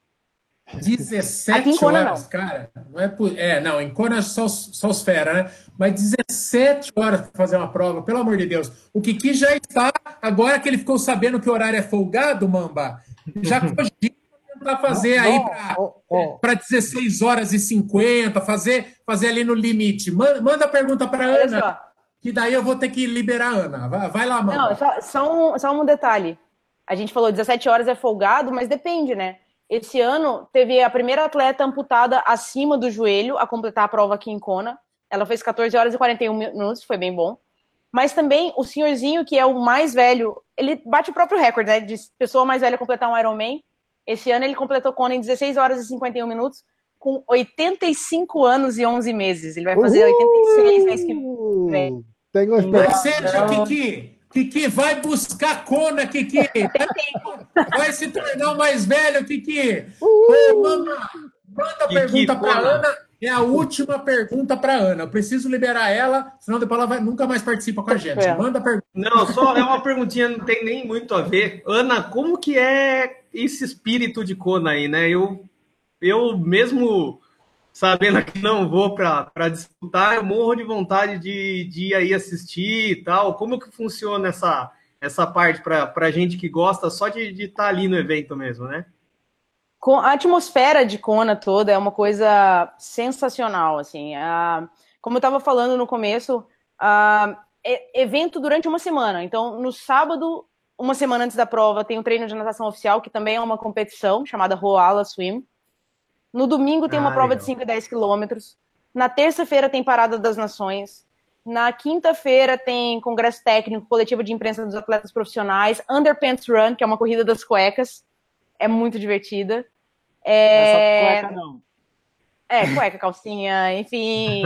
17 Kona, horas, não. cara. Não é, por... é, não, em Kona só, só os fera, né? Mas 17 horas para fazer uma prova, pelo amor de Deus. O Kiki já está, agora que ele ficou sabendo que o horário é folgado, Mamba, já cogita tentar fazer aí para 16 horas e 50, fazer, fazer ali no limite. Manda, manda a pergunta para Ana, que daí eu vou ter que liberar a Ana. Vai, vai lá, mano. Não, só, só, um, só um detalhe. A gente falou 17 horas é folgado, mas depende, né? Esse ano teve a primeira atleta amputada acima do joelho a completar a prova aqui em Kona. Ela fez 14 horas e 41 minutos, foi bem bom. Mas também o senhorzinho, que é o mais velho, ele bate o próprio recorde, né? De pessoa mais velha completar um Ironman. Esse ano ele completou Kona em 16 horas e 51 minutos, com 85 anos e 11 meses. Ele vai fazer uh, 86 mês que vem. Tem Ou seja, Kiki, Kiki, vai buscar Kona, Kiki. Vai se tornar mais velho, Kiki. Uh, manda, manda pergunta para Ana é a última pergunta para Ana. Eu preciso liberar ela, senão depois ela vai, nunca mais participa com a gente. É. Manda a pergunta. Não, só é uma perguntinha, não tem nem muito a ver. Ana, como que é esse espírito de Kona aí, né? Eu, eu mesmo sabendo que não vou para disputar, eu morro de vontade de, de ir aí assistir e tal. Como que funciona essa, essa parte para a gente que gosta só de estar tá ali no evento mesmo, né? a atmosfera de Kona toda é uma coisa sensacional, assim. Como eu estava falando no começo, é evento durante uma semana. Então, no sábado, uma semana antes da prova, tem o um treino de natação oficial, que também é uma competição chamada Roala Swim. No domingo tem uma ah, prova de 5 e 10 quilômetros. Na terça-feira tem Parada das Nações. Na quinta-feira tem congresso técnico, coletiva de imprensa dos atletas profissionais, Underpants Run, que é uma corrida das cuecas é muito divertida. É... Não é cueca, não. É, cueca, calcinha, enfim.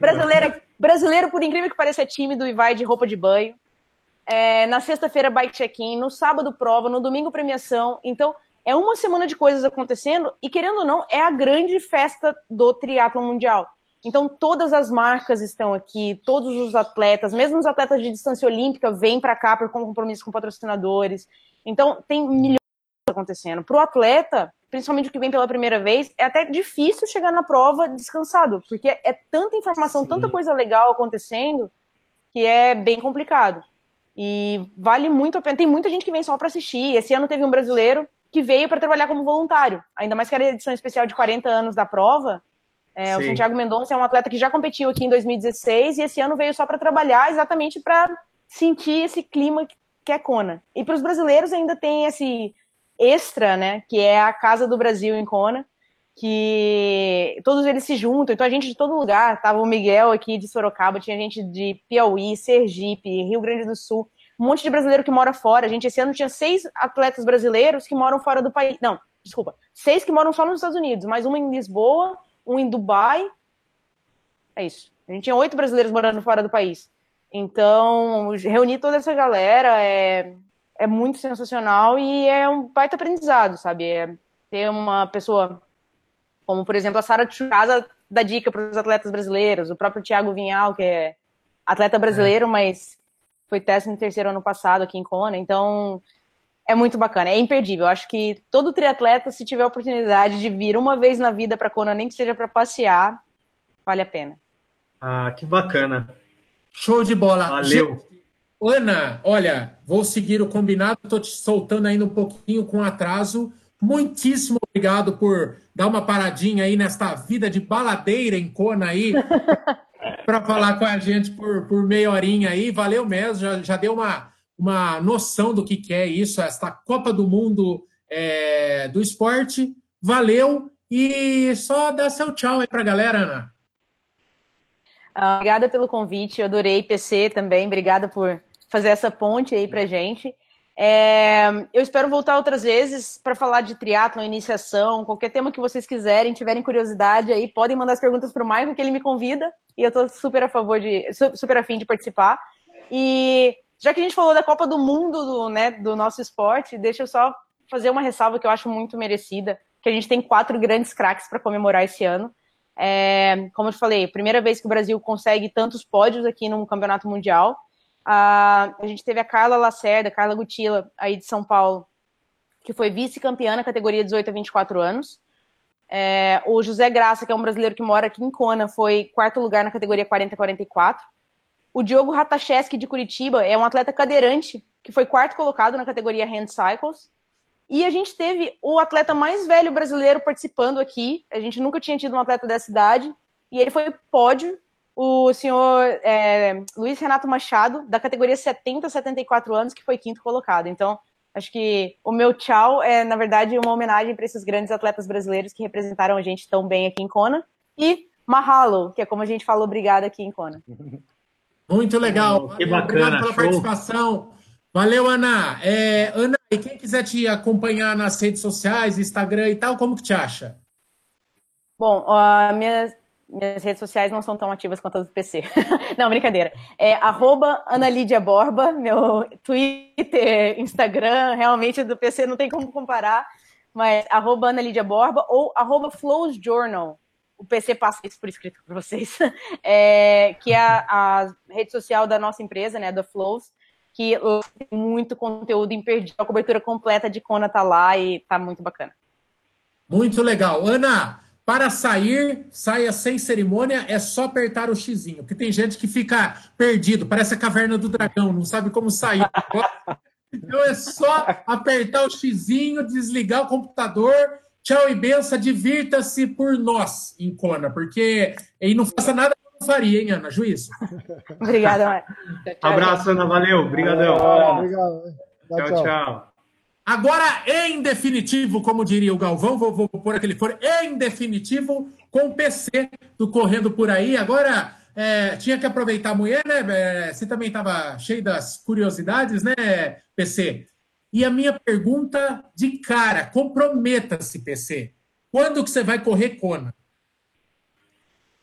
Brasileira, brasileiro, por incrível que pareça, é tímido e vai de roupa de banho. É, na sexta-feira, bike check-in. No sábado, prova. No domingo, premiação. Então, é uma semana de coisas acontecendo. E, querendo ou não, é a grande festa do triatlo mundial. Então, todas as marcas estão aqui, todos os atletas, mesmo os atletas de distância olímpica, vêm para cá por compromisso com patrocinadores. Então, tem milhões acontecendo. Para o atleta, principalmente o que vem pela primeira vez, é até difícil chegar na prova descansado, porque é tanta informação, Sim. tanta coisa legal acontecendo, que é bem complicado. E vale muito a pena. Tem muita gente que vem só para assistir. Esse ano teve um brasileiro que veio para trabalhar como voluntário, ainda mais que era a edição especial de 40 anos da prova. É, o Santiago Mendonça é um atleta que já competiu aqui em 2016 e esse ano veio só para trabalhar exatamente para sentir esse clima que é Kona. E para os brasileiros ainda tem esse extra, né? Que é a Casa do Brasil em Kona, que todos eles se juntam. Então a gente de todo lugar, tava o Miguel aqui de Sorocaba, tinha gente de Piauí, Sergipe, Rio Grande do Sul, um monte de brasileiro que mora fora. A gente esse ano tinha seis atletas brasileiros que moram fora do país. Não, desculpa, seis que moram só nos Estados Unidos, mais um em Lisboa, um em Dubai. É isso. A gente tinha oito brasileiros morando fora do país. Então, reunir toda essa galera é, é muito sensacional e é um baita aprendizado, sabe? É ter uma pessoa como, por exemplo, a Sara Casa dá dica para os atletas brasileiros, o próprio Thiago Vinhal, que é atleta brasileiro, é. mas foi décimo terceiro ano passado aqui em Kona, então é muito bacana, é imperdível. Eu acho que todo triatleta, se tiver a oportunidade de vir uma vez na vida para Kona, nem que seja para passear, vale a pena. Ah, que bacana. Show de bola. Valeu. Ana, olha, vou seguir o combinado, estou te soltando ainda um pouquinho com atraso. Muitíssimo obrigado por dar uma paradinha aí nesta vida de baladeira em Kona aí, para falar com a gente por, por meia horinha aí. Valeu mesmo, já, já deu uma, uma noção do que, que é isso, esta Copa do Mundo é, do esporte. Valeu e só dá seu tchau aí para a galera, Ana. Ah, obrigada pelo convite, eu adorei PC também, obrigada por fazer essa ponte aí pra gente. É, eu espero voltar outras vezes para falar de triatlon, iniciação, qualquer tema que vocês quiserem, tiverem curiosidade aí, podem mandar as perguntas para o Michael, que ele me convida, e eu estou super a favor de, super afim de participar. E já que a gente falou da Copa do Mundo do, né, do nosso esporte, deixa eu só fazer uma ressalva que eu acho muito merecida, que a gente tem quatro grandes craques para comemorar esse ano. É, como eu falei, primeira vez que o Brasil consegue tantos pódios aqui no Campeonato Mundial. A, a gente teve a Carla Lacerda, Carla Gutila, aí de São Paulo, que foi vice-campeã na categoria 18 a 24 anos. É, o José Graça, que é um brasileiro que mora aqui em Kona, foi quarto lugar na categoria 40 a 44. O Diogo Ratacheski, de Curitiba, é um atleta cadeirante, que foi quarto colocado na categoria Hand Cycles. E a gente teve o atleta mais velho brasileiro participando aqui. A gente nunca tinha tido um atleta dessa idade. E ele foi pódio, o senhor é, Luiz Renato Machado, da categoria 70 a 74 anos, que foi quinto colocado. Então, acho que o meu tchau é, na verdade, uma homenagem para esses grandes atletas brasileiros que representaram a gente tão bem aqui em Kona. E Mahalo, que é como a gente falou, obrigado aqui em Kona. Muito legal. que bacana. Obrigado pela show. participação. Valeu, Ana. É, Ana, e quem quiser te acompanhar nas redes sociais, Instagram e tal, como que te acha? Bom, uh, minhas, minhas redes sociais não são tão ativas quanto as do PC. não, brincadeira. É arroba Borba, meu Twitter, Instagram, realmente do PC não tem como comparar, mas arroba Borba ou arroba Flows Journal. O PC passa isso por escrito para vocês, é, que é a, a, rede social da nossa empresa, né, da Flows, que tem muito conteúdo imperdível, a cobertura completa de Kona tá lá e tá muito bacana. Muito legal. Ana, para sair, saia sem cerimônia, é só apertar o xizinho, porque tem gente que fica perdido, parece a caverna do dragão, não sabe como sair. Então é só apertar o xizinho, desligar o computador, tchau e benção, divirta-se por nós em Kona, porque e não faça nada faria, hein, Ana? Juízo. Obrigada, Ana. Abraço, Ana. Valeu. Obrigadão. Obrigado. Tchau, tchau. tchau. Agora, em definitivo, como diria o Galvão, vou, vou pôr aquele for, em definitivo, com o PC do Correndo Por Aí. Agora, é, tinha que aproveitar a mulher, né? É, você também estava cheio das curiosidades, né, PC? E a minha pergunta de cara, comprometa-se, PC. Quando que você vai correr Kona?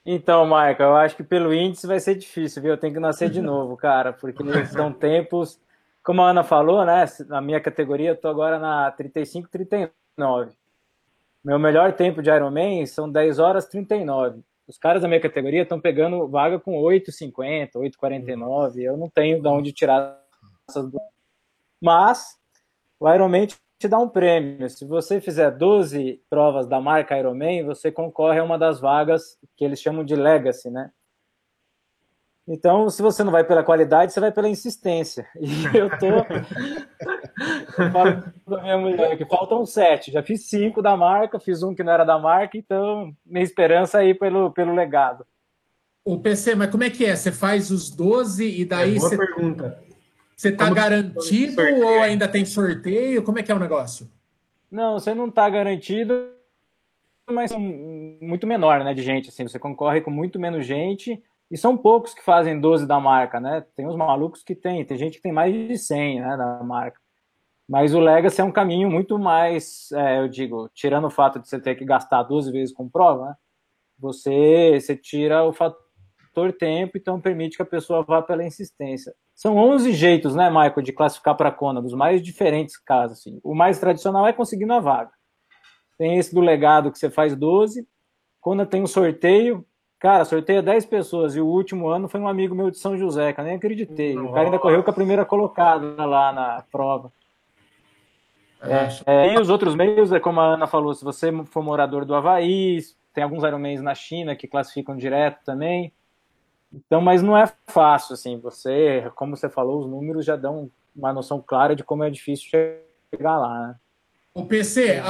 Então, Michael, eu acho que pelo índice vai ser difícil, viu? Eu tenho que nascer de novo, cara, porque são tempos, como a Ana falou, né? Na minha categoria, eu tô agora na 35, 39. Meu melhor tempo de Ironman são 10 horas 39. Os caras da minha categoria estão pegando vaga com 8,50, 8,49. Eu não tenho de onde tirar essas duas. Mas o Ironman te dá um prêmio. Se você fizer 12 provas da marca Ironman, você concorre a uma das vagas que eles chamam de Legacy, né? Então, se você não vai pela qualidade, você vai pela insistência. E eu tô. eu falo pra minha mulher que faltam sete. Já fiz cinco da marca, fiz um que não era da marca, então minha esperança é ir pelo, pelo legado. O PC, mas como é que é? Você faz os 12 e daí. É boa você... pergunta. Você está garantido ou ainda tem sorteio? Como é que é o negócio? Não, você não está garantido, mas muito menor, né, de gente, assim, você concorre com muito menos gente, e são poucos que fazem 12 da marca, né, tem uns malucos que tem, tem gente que tem mais de 100, né, da marca. Mas o Legacy é um caminho muito mais, é, eu digo, tirando o fato de você ter que gastar 12 vezes com prova, né, você, você tira o fator tempo, então permite que a pessoa vá pela insistência. São 11 jeitos, né, Michael, de classificar para a Kona, dos mais diferentes casos. Assim. O mais tradicional é conseguindo a vaga. Tem esse do legado que você faz 12. Kona tem um sorteio. Cara, sorteia 10 pessoas. E o último ano foi um amigo meu de São José, que eu nem acreditei. Nossa. O cara ainda correu com a primeira colocada lá na prova. É, é, e os outros meios, é como a Ana falou, se você for morador do Havaí, tem alguns Ironmans na China que classificam direto também. Então, mas não é fácil, assim, você, como você falou, os números já dão uma noção clara de como é difícil chegar lá, né? O PC,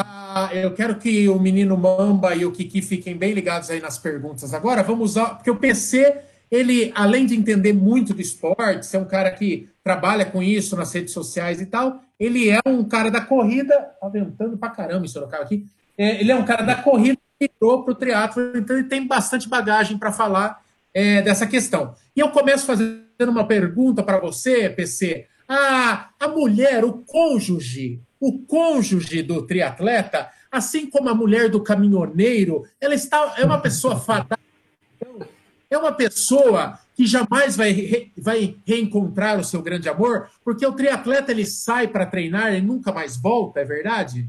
eu quero que o menino Mamba e o Kiki fiquem bem ligados aí nas perguntas agora. Vamos usar, porque o PC, ele, além de entender muito do esporte, ser um cara que trabalha com isso nas redes sociais e tal, ele é um cara da corrida, tá ventando pra caramba em Sorocaba aqui, é, ele é um cara da corrida que entrou pro teatro, então ele tem bastante bagagem para falar é, dessa questão. E eu começo fazendo uma pergunta para você, PC. A, a mulher, o cônjuge, o cônjuge do triatleta, assim como a mulher do caminhoneiro, ela está é uma pessoa fatal. É uma pessoa que jamais vai, re, vai reencontrar o seu grande amor, porque o triatleta ele sai para treinar e nunca mais volta, é verdade?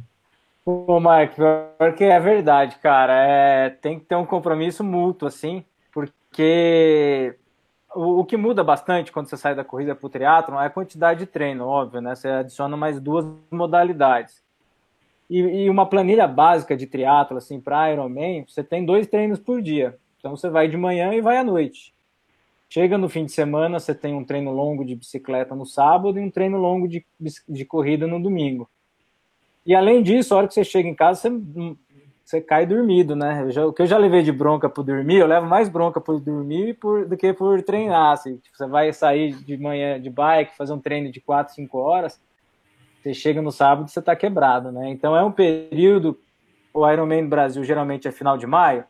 Pô, Mark, porque é verdade, cara. É, tem que ter um compromisso mútuo, assim porque o, que muda bastante quando você sai da corrida para o triatlon é a quantidade de treino, óbvio, né? Você adiciona mais duas modalidades. E, e uma planilha básica de triatlo, assim, para Ironman, você tem dois treinos por dia. Então você vai de manhã e vai à noite. Chega no fim de semana, você tem um treino longo de bicicleta no sábado e um treino longo de, de corrida no domingo. E além disso, a hora que você chega em casa, você, você cai dormido, né? Já, o que eu já levei de bronca por dormir, eu levo mais bronca por dormir por, do que por treinar. Assim. Tipo, você vai sair de manhã de bike, fazer um treino de 4, 5 horas, você chega no sábado você está quebrado, né? Então é um período, o Ironman Brasil geralmente é final de maio,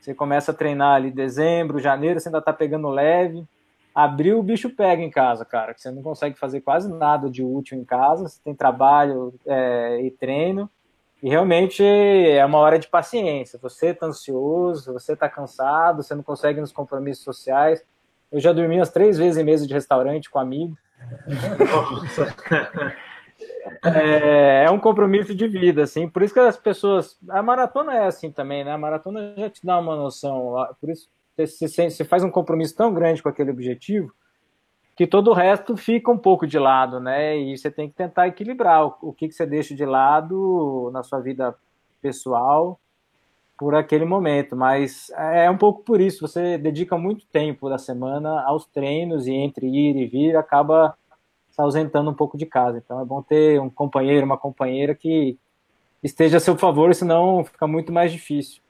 você começa a treinar ali dezembro, janeiro, você ainda está pegando leve, abril o bicho pega em casa, cara, que você não consegue fazer quase nada de útil em casa, você tem trabalho é, e treino, e realmente é uma hora de paciência. Você está ansioso, você está cansado, você não consegue nos compromissos sociais. Eu já dormi umas três vezes em mesa de restaurante com amigos. é, é, um compromisso de vida, assim. Por isso que as pessoas. A maratona é assim também, né? A maratona já te dá uma noção. Por isso você, você faz um compromisso tão grande com aquele objetivo que todo o resto fica um pouco de lado, né? E você tem que tentar equilibrar o, o que, que você deixa de lado na sua vida pessoal por aquele momento. Mas é um pouco por isso, você dedica muito tempo da semana aos treinos e entre ir e vir acaba se ausentando um pouco de casa. Então é bom ter um companheiro, uma companheira que esteja a seu favor, senão fica muito mais difícil.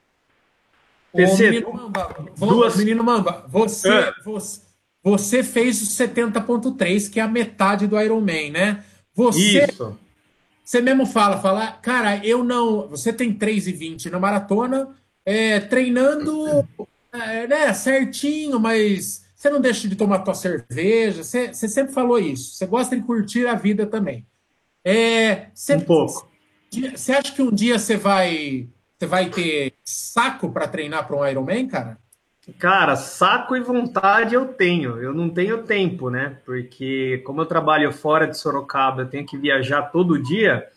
PC, menino Mamba, duas... menino Mamba, você, é. você, você fez o 70.3, que é a metade do Ironman, né? Você, Isso. Você mesmo fala, fala, cara, eu não. Você tem 3,20 na maratona, é, treinando é, né, certinho, mas você não deixa de tomar tua cerveja. Você, você sempre falou isso. Você gosta de curtir a vida também. É, você, um pouco. Você acha que um dia você vai você vai ter saco para treinar para um Ironman, cara? Cara, saco e vontade eu tenho. Eu não tenho tempo, né? Porque como eu trabalho fora de Sorocaba, eu tenho que viajar todo dia.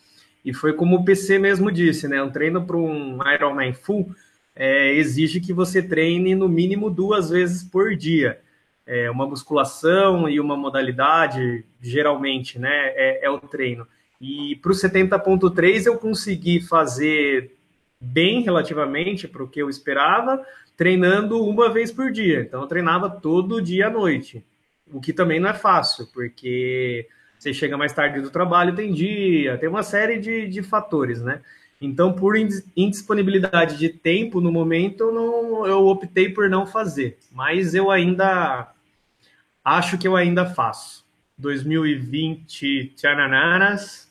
E foi como o PC mesmo disse, né? Um treino para um Ironman full é, exige que você treine no mínimo duas vezes por dia. É, uma musculação e uma modalidade, geralmente, né? É, é o treino. E para o 70.3 eu consegui fazer bem relativamente para o que eu esperava, treinando uma vez por dia. Então eu treinava todo dia à noite, o que também não é fácil, porque você chega mais tarde do trabalho, tem dia, tem uma série de, de fatores, né? Então, por indisponibilidade de tempo no momento, eu, não, eu optei por não fazer. Mas eu ainda acho que eu ainda faço. 2020 tchanananas,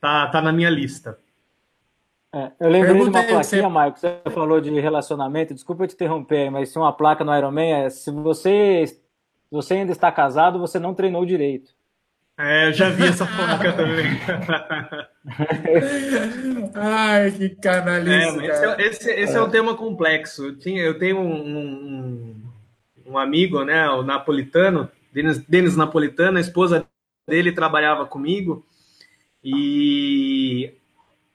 tá, tá na minha lista. É, eu lembrei Pergunta de uma plaquinha, você... Marcos, você falou de relacionamento, desculpa te interromper, mas se uma placa no Ironman é se você, se você ainda está casado, você não treinou direito. É, eu já vi essa placa também. Ai, que canalice, é, esse, é, esse, esse é. é um tema complexo. Eu, tinha, eu tenho um, um, um, amigo, né, o napolitano, Denis, Denis Napolitano, a esposa dele trabalhava comigo, e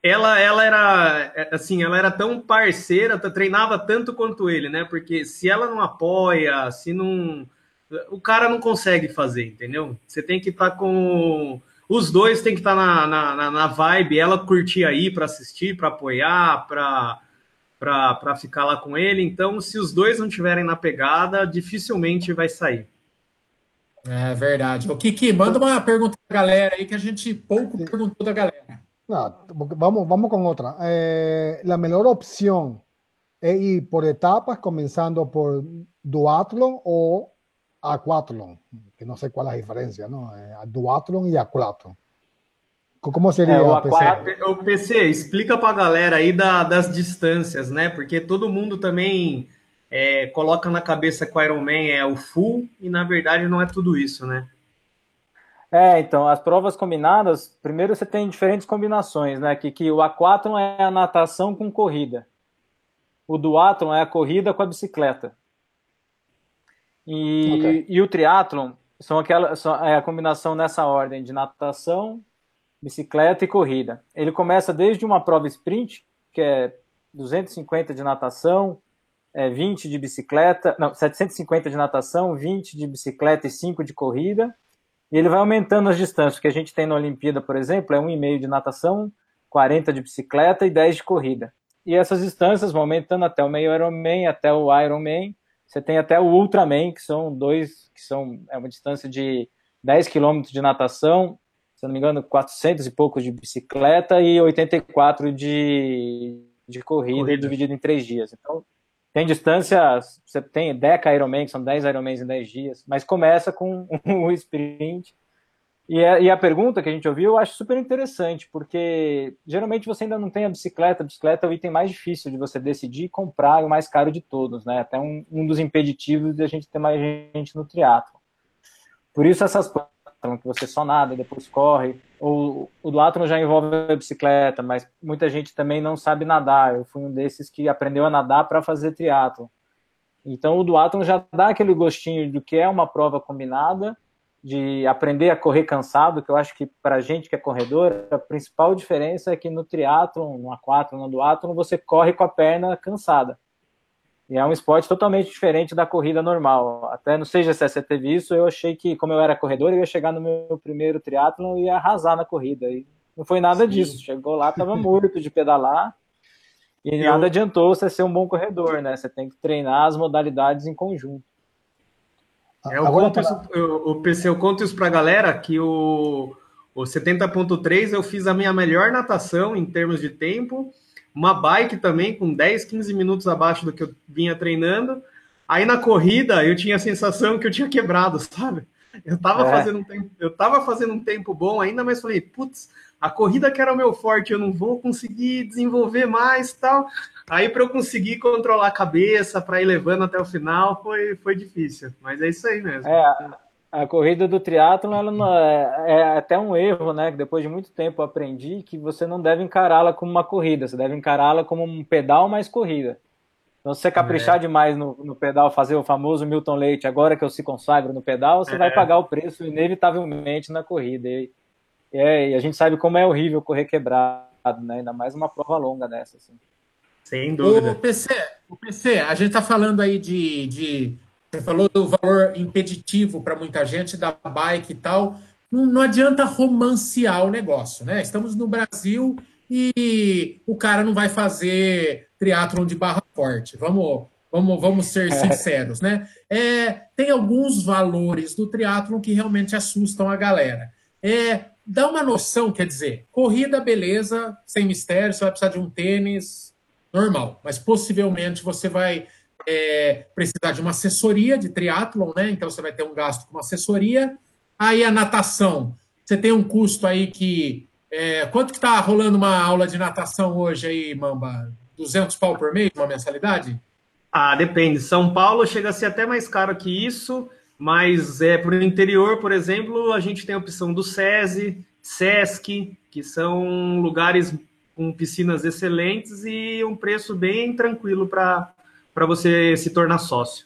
ela, ela era assim, ela era tão parceira, treinava tanto quanto ele, né? Porque se ela não apoia, se não. O cara não consegue fazer, entendeu? Você tem que estar tá com. Os dois tem que estar tá na, na, na vibe, ela curtir aí para assistir, para apoiar, para ficar lá com ele. Então, se os dois não estiverem na pegada, dificilmente vai sair. É verdade. O Kiki, manda uma pergunta pra galera aí que a gente pouco perguntou da galera. No, vamos, vamos con otra. Eh, la mejor opción es ir por etapas, comenzando por duatlón o aquatlón, que no sé cuál es la diferencia, ¿no? Eh, duatlón y aquatlón. Como seria é, o PC? O PC, explica para a galera aí da, das distâncias, né? Porque todo mundo também é, coloca na cabeça que o Ironman é o full e na verdade não é tudo isso, né? É, então, as provas combinadas, primeiro você tem diferentes combinações, né? Que, que o aquatlon é a natação com corrida. O duatlon é a corrida com a bicicleta. E, okay. e o triatlon são aquela, são, é a combinação nessa ordem de natação, bicicleta e corrida. Ele começa desde uma prova sprint, que é 250 de natação, é 20 de bicicleta, não, 750 de natação, 20 de bicicleta e 5 de corrida e ele vai aumentando as distâncias. O que a gente tem na Olimpíada, por exemplo, é 1,5 de natação, 40 de bicicleta e 10 de corrida. E essas distâncias vão aumentando até o meio Ironman, até o Ironman. Você tem até o Ultraman, que são dois, que são é uma distância de 10 quilômetros de natação, se não me engano, 400 e poucos de bicicleta e 84 de, de corrida, corrida. dividido em três dias. Então, tem distância, você tem Deca Ironman, que são 10 Ironmans em 10 dias, mas começa com um sprint. E a, e a, pergunta que a gente ouviu eu acho super interessante, porque geralmente você ainda não tem a bicicleta, a bicicleta é o item mais difícil de você decidir comprar e o mais caro de todos, né? Até um, um dos impeditivos de a gente ter mais gente no triatlo. Por isso essas que você só nada, depois corre. Ou o duatlon já envolve a bicicleta, mas muita gente também não sabe nadar. Eu fui um desses que aprendeu a nadar para fazer triatlo. Então o duatlon já dá aquele gostinho do que é uma prova combinada, de aprender a correr cansado, que eu acho que para a gente que é corredor, a principal diferença é que no triatlon, no A4, no duatlon, você corre com a perna cansada. E é um esporte totalmente diferente da corrida normal. Até não sei se você teve isso, eu achei que, como eu era corredor, eu ia chegar no meu primeiro triatlon e ia arrasar na corrida. E não foi nada Sim. disso. Chegou lá, estava morto de pedalar. E eu... nada adiantou você ser um bom corredor, né? Você tem que treinar as modalidades em conjunto. É, eu, Agora, conto isso, eu, eu conto isso para a galera que o, o 70.3 eu fiz a minha melhor natação em termos de tempo uma bike também com 10, 15 minutos abaixo do que eu vinha treinando. Aí na corrida eu tinha a sensação que eu tinha quebrado, sabe? Eu tava, é. fazendo, um tempo, eu tava fazendo um tempo bom ainda, mas falei, putz, a corrida que era o meu forte, eu não vou conseguir desenvolver mais tal. Aí para eu conseguir controlar a cabeça, para ir levando até o final, foi, foi difícil. Mas é isso aí mesmo. É, a corrida do triatlo ela é, é, até um erro, né? Que depois de muito tempo aprendi que você não deve encará-la como uma corrida, você deve encará-la como um pedal mais corrida. Então, se você caprichar é. demais no, no, pedal, fazer o famoso Milton Leite, agora que eu se consagro no pedal, você é. vai pagar o preço inevitavelmente na corrida. E, e, a gente sabe como é horrível correr quebrado, né? Ainda mais uma prova longa dessa. Assim. Sem dúvida. O PC, o PC, a gente está falando aí de, de você falou do valor impeditivo para muita gente da bike e tal. Não, não adianta romancear o negócio, né? Estamos no Brasil e o cara não vai fazer triatlon de barra forte. Vamos, vamos, vamos ser é. sinceros, né? É, tem alguns valores do triatlon que realmente assustam a galera. É, dá uma noção, quer dizer, corrida, beleza, sem mistério, você vai precisar de um tênis normal, mas possivelmente você vai é, precisar de uma assessoria de triatlon, né? Então você vai ter um gasto com uma assessoria. Aí a natação, você tem um custo aí que. É, quanto que está rolando uma aula de natação hoje aí, Mamba? 200 pau por mês, uma mensalidade? Ah, depende. São Paulo chega a ser até mais caro que isso, mas é para o interior, por exemplo, a gente tem a opção do SESI, SESC, que são lugares com piscinas excelentes e um preço bem tranquilo para para você se tornar sócio.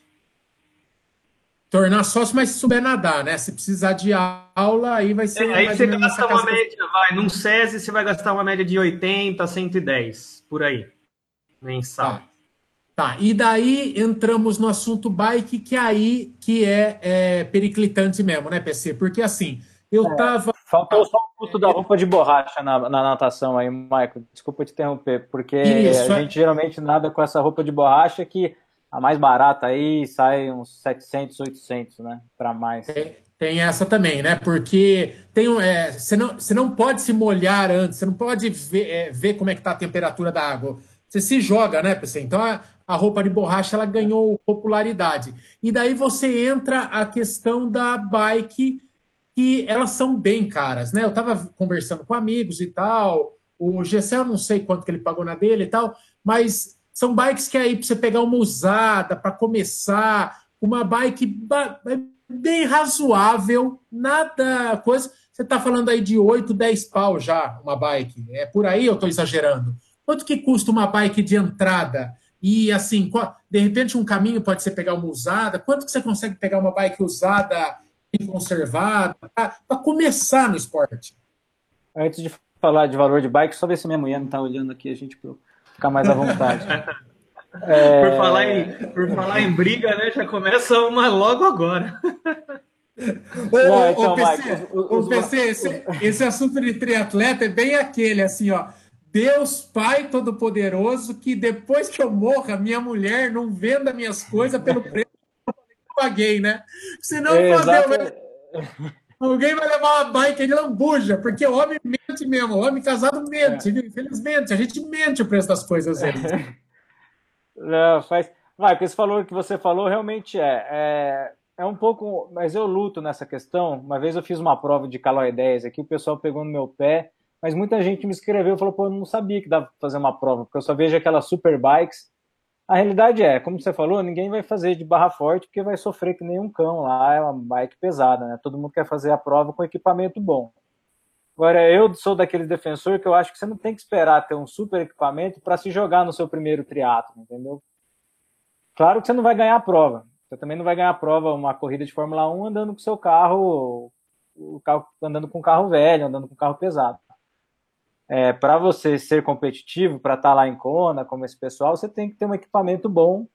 Tornar sócio, mas se souber nadar, né? Se precisar de aula, aí vai ser. É, aí você gasta uma média, vai, num SESI você vai gastar uma média de 80, 110, por aí, mensal. Tá. Tá, e daí entramos no assunto bike, que aí que é, é periclitante mesmo, né, PC? Porque assim, eu é, tava. Faltou só o custo da roupa de borracha na, na natação aí, Michael. Desculpa te interromper, porque Isso, a é... gente geralmente nada com essa roupa de borracha que a mais barata aí sai uns 700, 800, né? Para mais. Tem, tem, essa também, né? Porque tem, é, você, não, você não pode se molhar antes, você não pode ver, é, ver como é que tá a temperatura da água. Você se joga, né, PC? Então a, a roupa de borracha ela ganhou popularidade. E daí você entra a questão da bike que elas são bem caras, né? Eu estava conversando com amigos e tal, o Gessel, não sei quanto que ele pagou na dele e tal, mas são bikes que aí para você pegar uma usada, para começar, uma bike bem razoável, nada coisa. Você está falando aí de 8, 10 pau já, uma bike. É por aí eu estou exagerando. Quanto que custa uma bike de entrada? E assim, de repente um caminho pode ser pegar uma usada. Quanto que você consegue pegar uma bike usada conservada, para começar no esporte. Antes de falar de valor de bike, só ver se minha mulher não está olhando aqui, a gente ficar mais à vontade. é... por, falar em, por falar em briga, né? Já começa uma logo agora. Ô, então, PC, o, PC esse, esse assunto de triatleta é bem aquele, assim, ó. Deus Pai Todo-Poderoso, que depois que eu morra, minha mulher não venda minhas coisas pelo preço paguei, né? Senão é, fazer, Alguém vai levar uma bike de lambuja, porque o homem mente mesmo, o homem casado mente, é. infelizmente. A gente mente o preço das coisas. É. Não, faz. Vai, esse valor que você falou realmente é, é. É um pouco. Mas eu luto nessa questão. Uma vez eu fiz uma prova de calói 10 aqui, o pessoal pegou no meu pé, mas muita gente me escreveu e falou: pô, eu não sabia que dava pra fazer uma prova, porque eu só vejo aquelas super bikes. A realidade é, como você falou, ninguém vai fazer de barra forte porque vai sofrer que nem um cão lá, é uma bike pesada, né? Todo mundo quer fazer a prova com equipamento bom. Agora, eu sou daquele defensor que eu acho que você não tem que esperar ter um super equipamento para se jogar no seu primeiro triatlo, entendeu? Claro que você não vai ganhar a prova. Você também não vai ganhar a prova, uma corrida de Fórmula 1 andando com seu carro, o carro andando com carro velho, andando com carro pesado. É, para você ser competitivo, para estar tá lá em Kona, como esse pessoal, você tem que ter um equipamento bom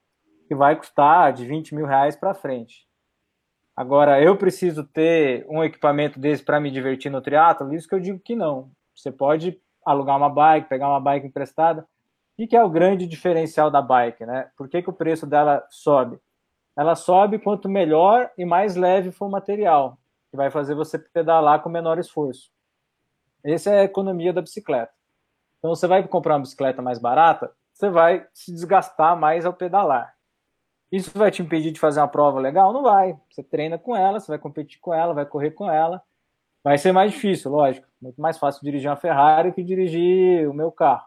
que vai custar de 20 mil reais para frente. Agora, eu preciso ter um equipamento desse para me divertir no triatlo? Isso que eu digo que não. Você pode alugar uma bike, pegar uma bike emprestada, o que é o grande diferencial da bike, né? Por que, que o preço dela sobe? Ela sobe quanto melhor e mais leve for o material, que vai fazer você pedalar com menor esforço. Essa é a economia da bicicleta. Então, você vai comprar uma bicicleta mais barata, você vai se desgastar mais ao pedalar. Isso vai te impedir de fazer uma prova legal? Não vai. Você treina com ela, você vai competir com ela, vai correr com ela. Vai ser mais difícil, lógico. Muito mais fácil dirigir uma Ferrari que dirigir o meu carro.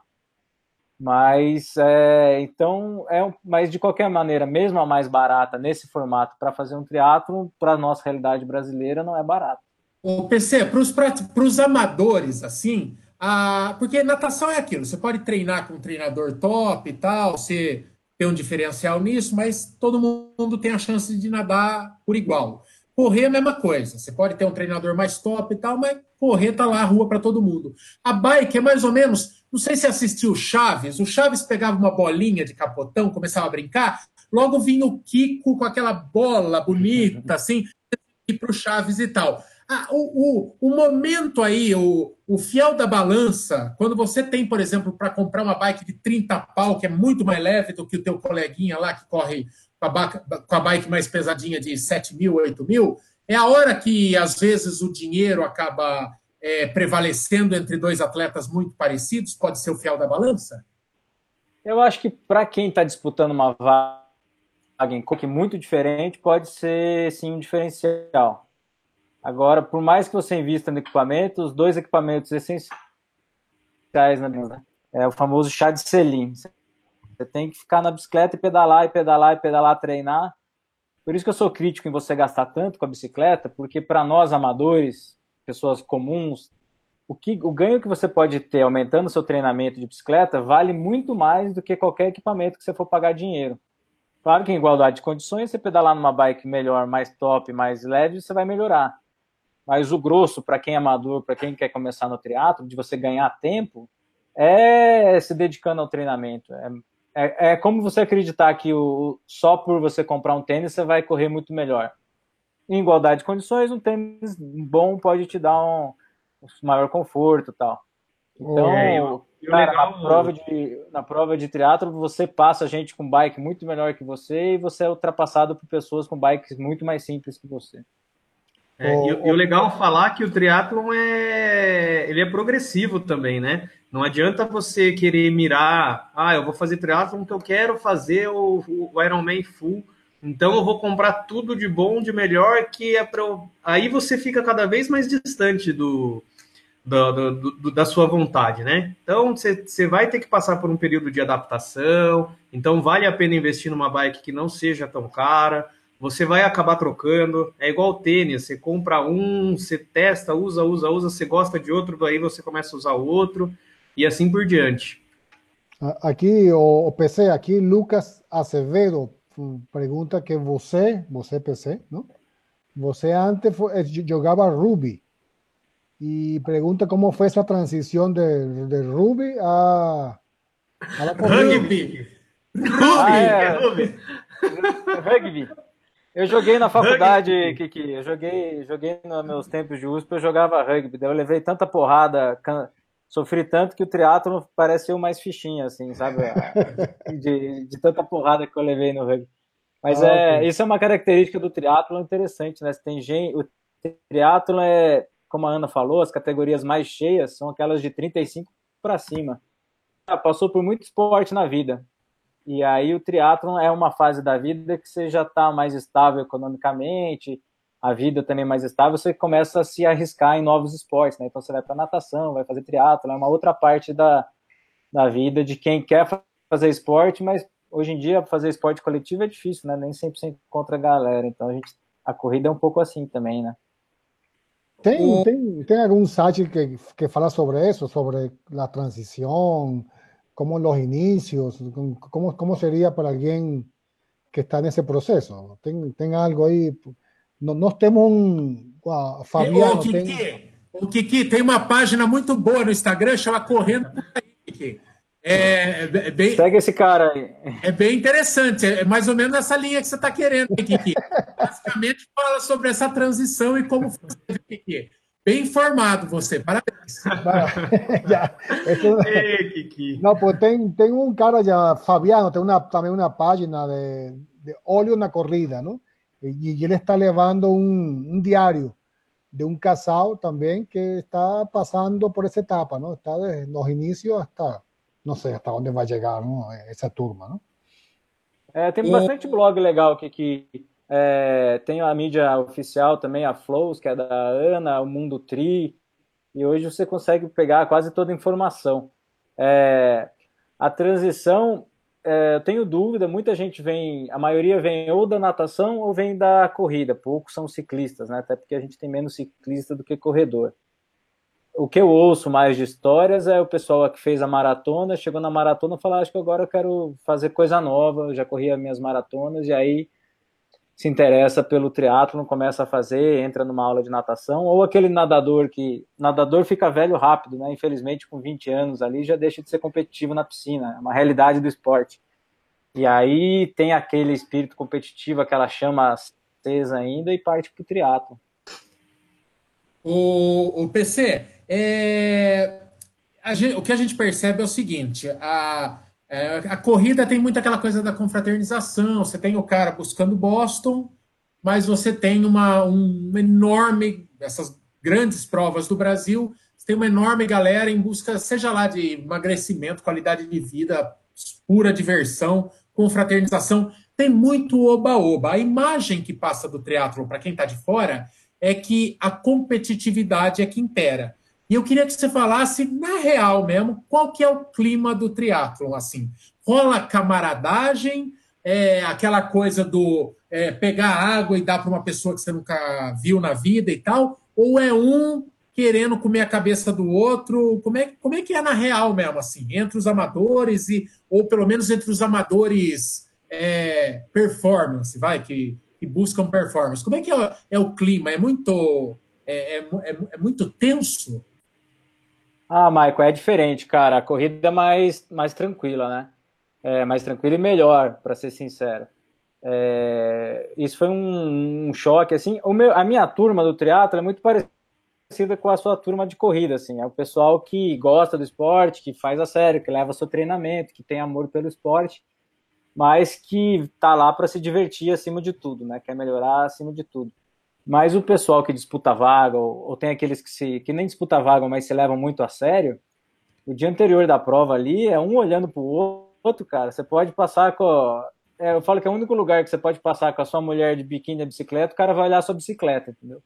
Mas é, então é, mas de qualquer maneira, mesmo a mais barata nesse formato para fazer um triatlo para a nossa realidade brasileira não é barato. O PC para os amadores assim, a, porque natação é aquilo. Você pode treinar com um treinador top e tal, você tem um diferencial nisso, mas todo mundo tem a chance de nadar por igual. Correr é a mesma coisa. Você pode ter um treinador mais top e tal, mas correr tá lá a rua para todo mundo. A bike é mais ou menos não sei se assistiu o Chaves. O Chaves pegava uma bolinha de capotão, começava a brincar, logo vinha o Kiko com aquela bola bonita, assim, e para o Chaves e tal. Ah, o, o, o, momento aí, o, o fiel da balança, quando você tem, por exemplo, para comprar uma bike de 30 pau, que é muito mais leve do que o teu coleguinha lá que corre com a, com a bike mais pesadinha de 7 mil, 8 mil, é a hora que, às vezes, o dinheiro acaba é, prevalecendo entre dois atletas muito parecidos pode ser o fiel da balança? Eu acho que para quem está disputando uma vaga em coque muito diferente, pode ser sim um diferencial. Agora, por mais que você invista no equipamento, os dois equipamentos essenciais na né? é o famoso chá de selim. Você tem que ficar na bicicleta e pedalar, e pedalar, e pedalar, treinar. Por isso que eu sou crítico em você gastar tanto com a bicicleta, porque para nós amadores, pessoas comuns, o, que, o ganho que você pode ter aumentando seu treinamento de bicicleta vale muito mais do que qualquer equipamento que você for pagar dinheiro. Claro que em igualdade de condições, você pedalar numa bike melhor, mais top, mais leve, você vai melhorar. Mas o grosso, para quem é amador, para quem quer começar no triatlo, de você ganhar tempo, é se dedicando ao treinamento. É, é, é como você acreditar que o, só por você comprar um tênis você vai correr muito melhor em igualdade de condições, um tênis bom pode te dar um, um maior conforto e tal. Então, é, eu, cara, legal, na, prova de, na prova de triatlo, você passa gente com bike muito melhor que você e você é ultrapassado por pessoas com bikes muito mais simples que você. É, e, e, o legal é falar que o triatlon é ele é progressivo também, né? Não adianta você querer mirar, ah, eu vou fazer triatlon que eu quero fazer o, o Ironman full então eu vou comprar tudo de bom, de melhor, que é para. Aí você fica cada vez mais distante do, do, do, do, da sua vontade, né? Então você vai ter que passar por um período de adaptação. Então vale a pena investir numa bike que não seja tão cara. Você vai acabar trocando. É igual tênis, você compra um, você testa, usa, usa, usa, você gosta de outro, aí você começa a usar o outro e assim por diante. Aqui o, PC, aqui Lucas Acevedo pergunta que você, você PC, não? Você antes foi, jogava Ruby e pergunta como foi essa transição de, de Ruby a, a rugby. Ruby, ah, é. rugby. rugby. Eu joguei na faculdade, Kiki. Eu joguei, joguei nos meus tempos de USP, eu jogava rugby. Daí eu levei tanta porrada, can sofri tanto que o triatlo pareceu mais fichinha, assim, sabe? De, de tanta porrada que eu levei no rugby. Mas ah, é, okay. isso é uma característica do triatlo interessante, né? Você tem gente, o triatlo é, como a Ana falou, as categorias mais cheias são aquelas de 35 para cima. Ah, passou por muito esporte na vida. E aí o triatlon é uma fase da vida que você já está mais estável economicamente, a vida também mais estável, você começa a se arriscar em novos esportes, né? Então você vai para natação, vai fazer triatlo, é uma outra parte da, da vida de quem quer fazer esporte, mas hoje em dia fazer esporte coletivo é difícil, né? Nem sempre você encontra a galera, então a gente a corrida é um pouco assim também, né? Tem, tem, tem algum site que, que fala sobre isso, sobre a transição, como los inicios, cómo, cómo sería para alguien que está en ese proceso. Ten, ten algo aí. Não, nós temos um. Uh, Fabiano. Ô, Kiki, tem... Kiki, tem uma página muito boa no Instagram, chama Correndo por aí, Kiki. É, é, bem, Segue esse cara aí. É bem interessante, é mais ou menos essa linha que você está querendo, Kiki. Basicamente fala sobre essa transição e como fazer, Kiki. Bem informado você, parabéns. no, pues tem, tem un cara ya, Fabiano, tem una, también una página de, de óleo na corrida, ¿no? Y, y él está levando un, un, diario de un casado también que está pasando por esa etapa, ¿no? Está desde los inicios hasta, no sé, hasta dónde va a llegar, ¿no? Esa turma, ¿no? É, tem bastante blog legal aqui que É, tem a mídia oficial também, a Flows, que é da Ana, o Mundo Tri, e hoje você consegue pegar quase toda a informação. É, a transição, é, eu tenho dúvida, muita gente vem, a maioria vem ou da natação ou vem da corrida, poucos são ciclistas, né? até porque a gente tem menos ciclista do que corredor. O que eu ouço mais de histórias é o pessoal que fez a maratona, chegou na maratona e falou, ah, acho que agora eu quero fazer coisa nova, eu já corri as minhas maratonas, e aí se interessa pelo triatlo, começa a fazer, entra numa aula de natação, ou aquele nadador que nadador fica velho rápido, né? Infelizmente com 20 anos ali já deixa de ser competitivo na piscina, é uma realidade do esporte. E aí tem aquele espírito competitivo, aquela chama acesa ainda e parte para o triatlo. O, o PC, é, gente, o que a gente percebe é o seguinte: a, é, a corrida tem muito aquela coisa da confraternização. Você tem o cara buscando Boston, mas você tem uma um enorme, essas grandes provas do Brasil, você tem uma enorme galera em busca, seja lá de emagrecimento, qualidade de vida, pura diversão, confraternização. Tem muito oba-oba. A imagem que passa do triatlo para quem está de fora é que a competitividade é que impera. E eu queria que você falasse, na real mesmo, qual que é o clima do triatlon, assim. Rola camaradagem, é, aquela coisa do é, pegar água e dar para uma pessoa que você nunca viu na vida e tal, ou é um querendo comer a cabeça do outro? Como é, como é que é na real mesmo, assim, entre os amadores e, ou pelo menos entre os amadores é, performance, vai, que, que buscam performance. Como é que é, é o clima? É muito, é, é, é, é muito tenso? Ah, Michael, é diferente, cara. A corrida é mais, mais tranquila, né? É mais tranquila e melhor, para ser sincero. É, isso foi um, um, choque, assim. Meu, a minha turma do triatlo é muito parecida com a sua turma de corrida, assim. É o pessoal que gosta do esporte, que faz a sério, que leva seu treinamento, que tem amor pelo esporte, mas que tá lá para se divertir acima de tudo, né? Quer melhorar acima de tudo. Mas o pessoal que disputa vaga, ou, ou, tem aqueles que, se, que nem disputa vaga, mas se levam muito a sério, o dia anterior da prova ali é um olhando para o outro, cara. Você pode passar com. É, eu falo que é o único lugar que você pode passar com a sua mulher de biquíni de bicicleta, o cara vai olhar a sua bicicleta, entendeu?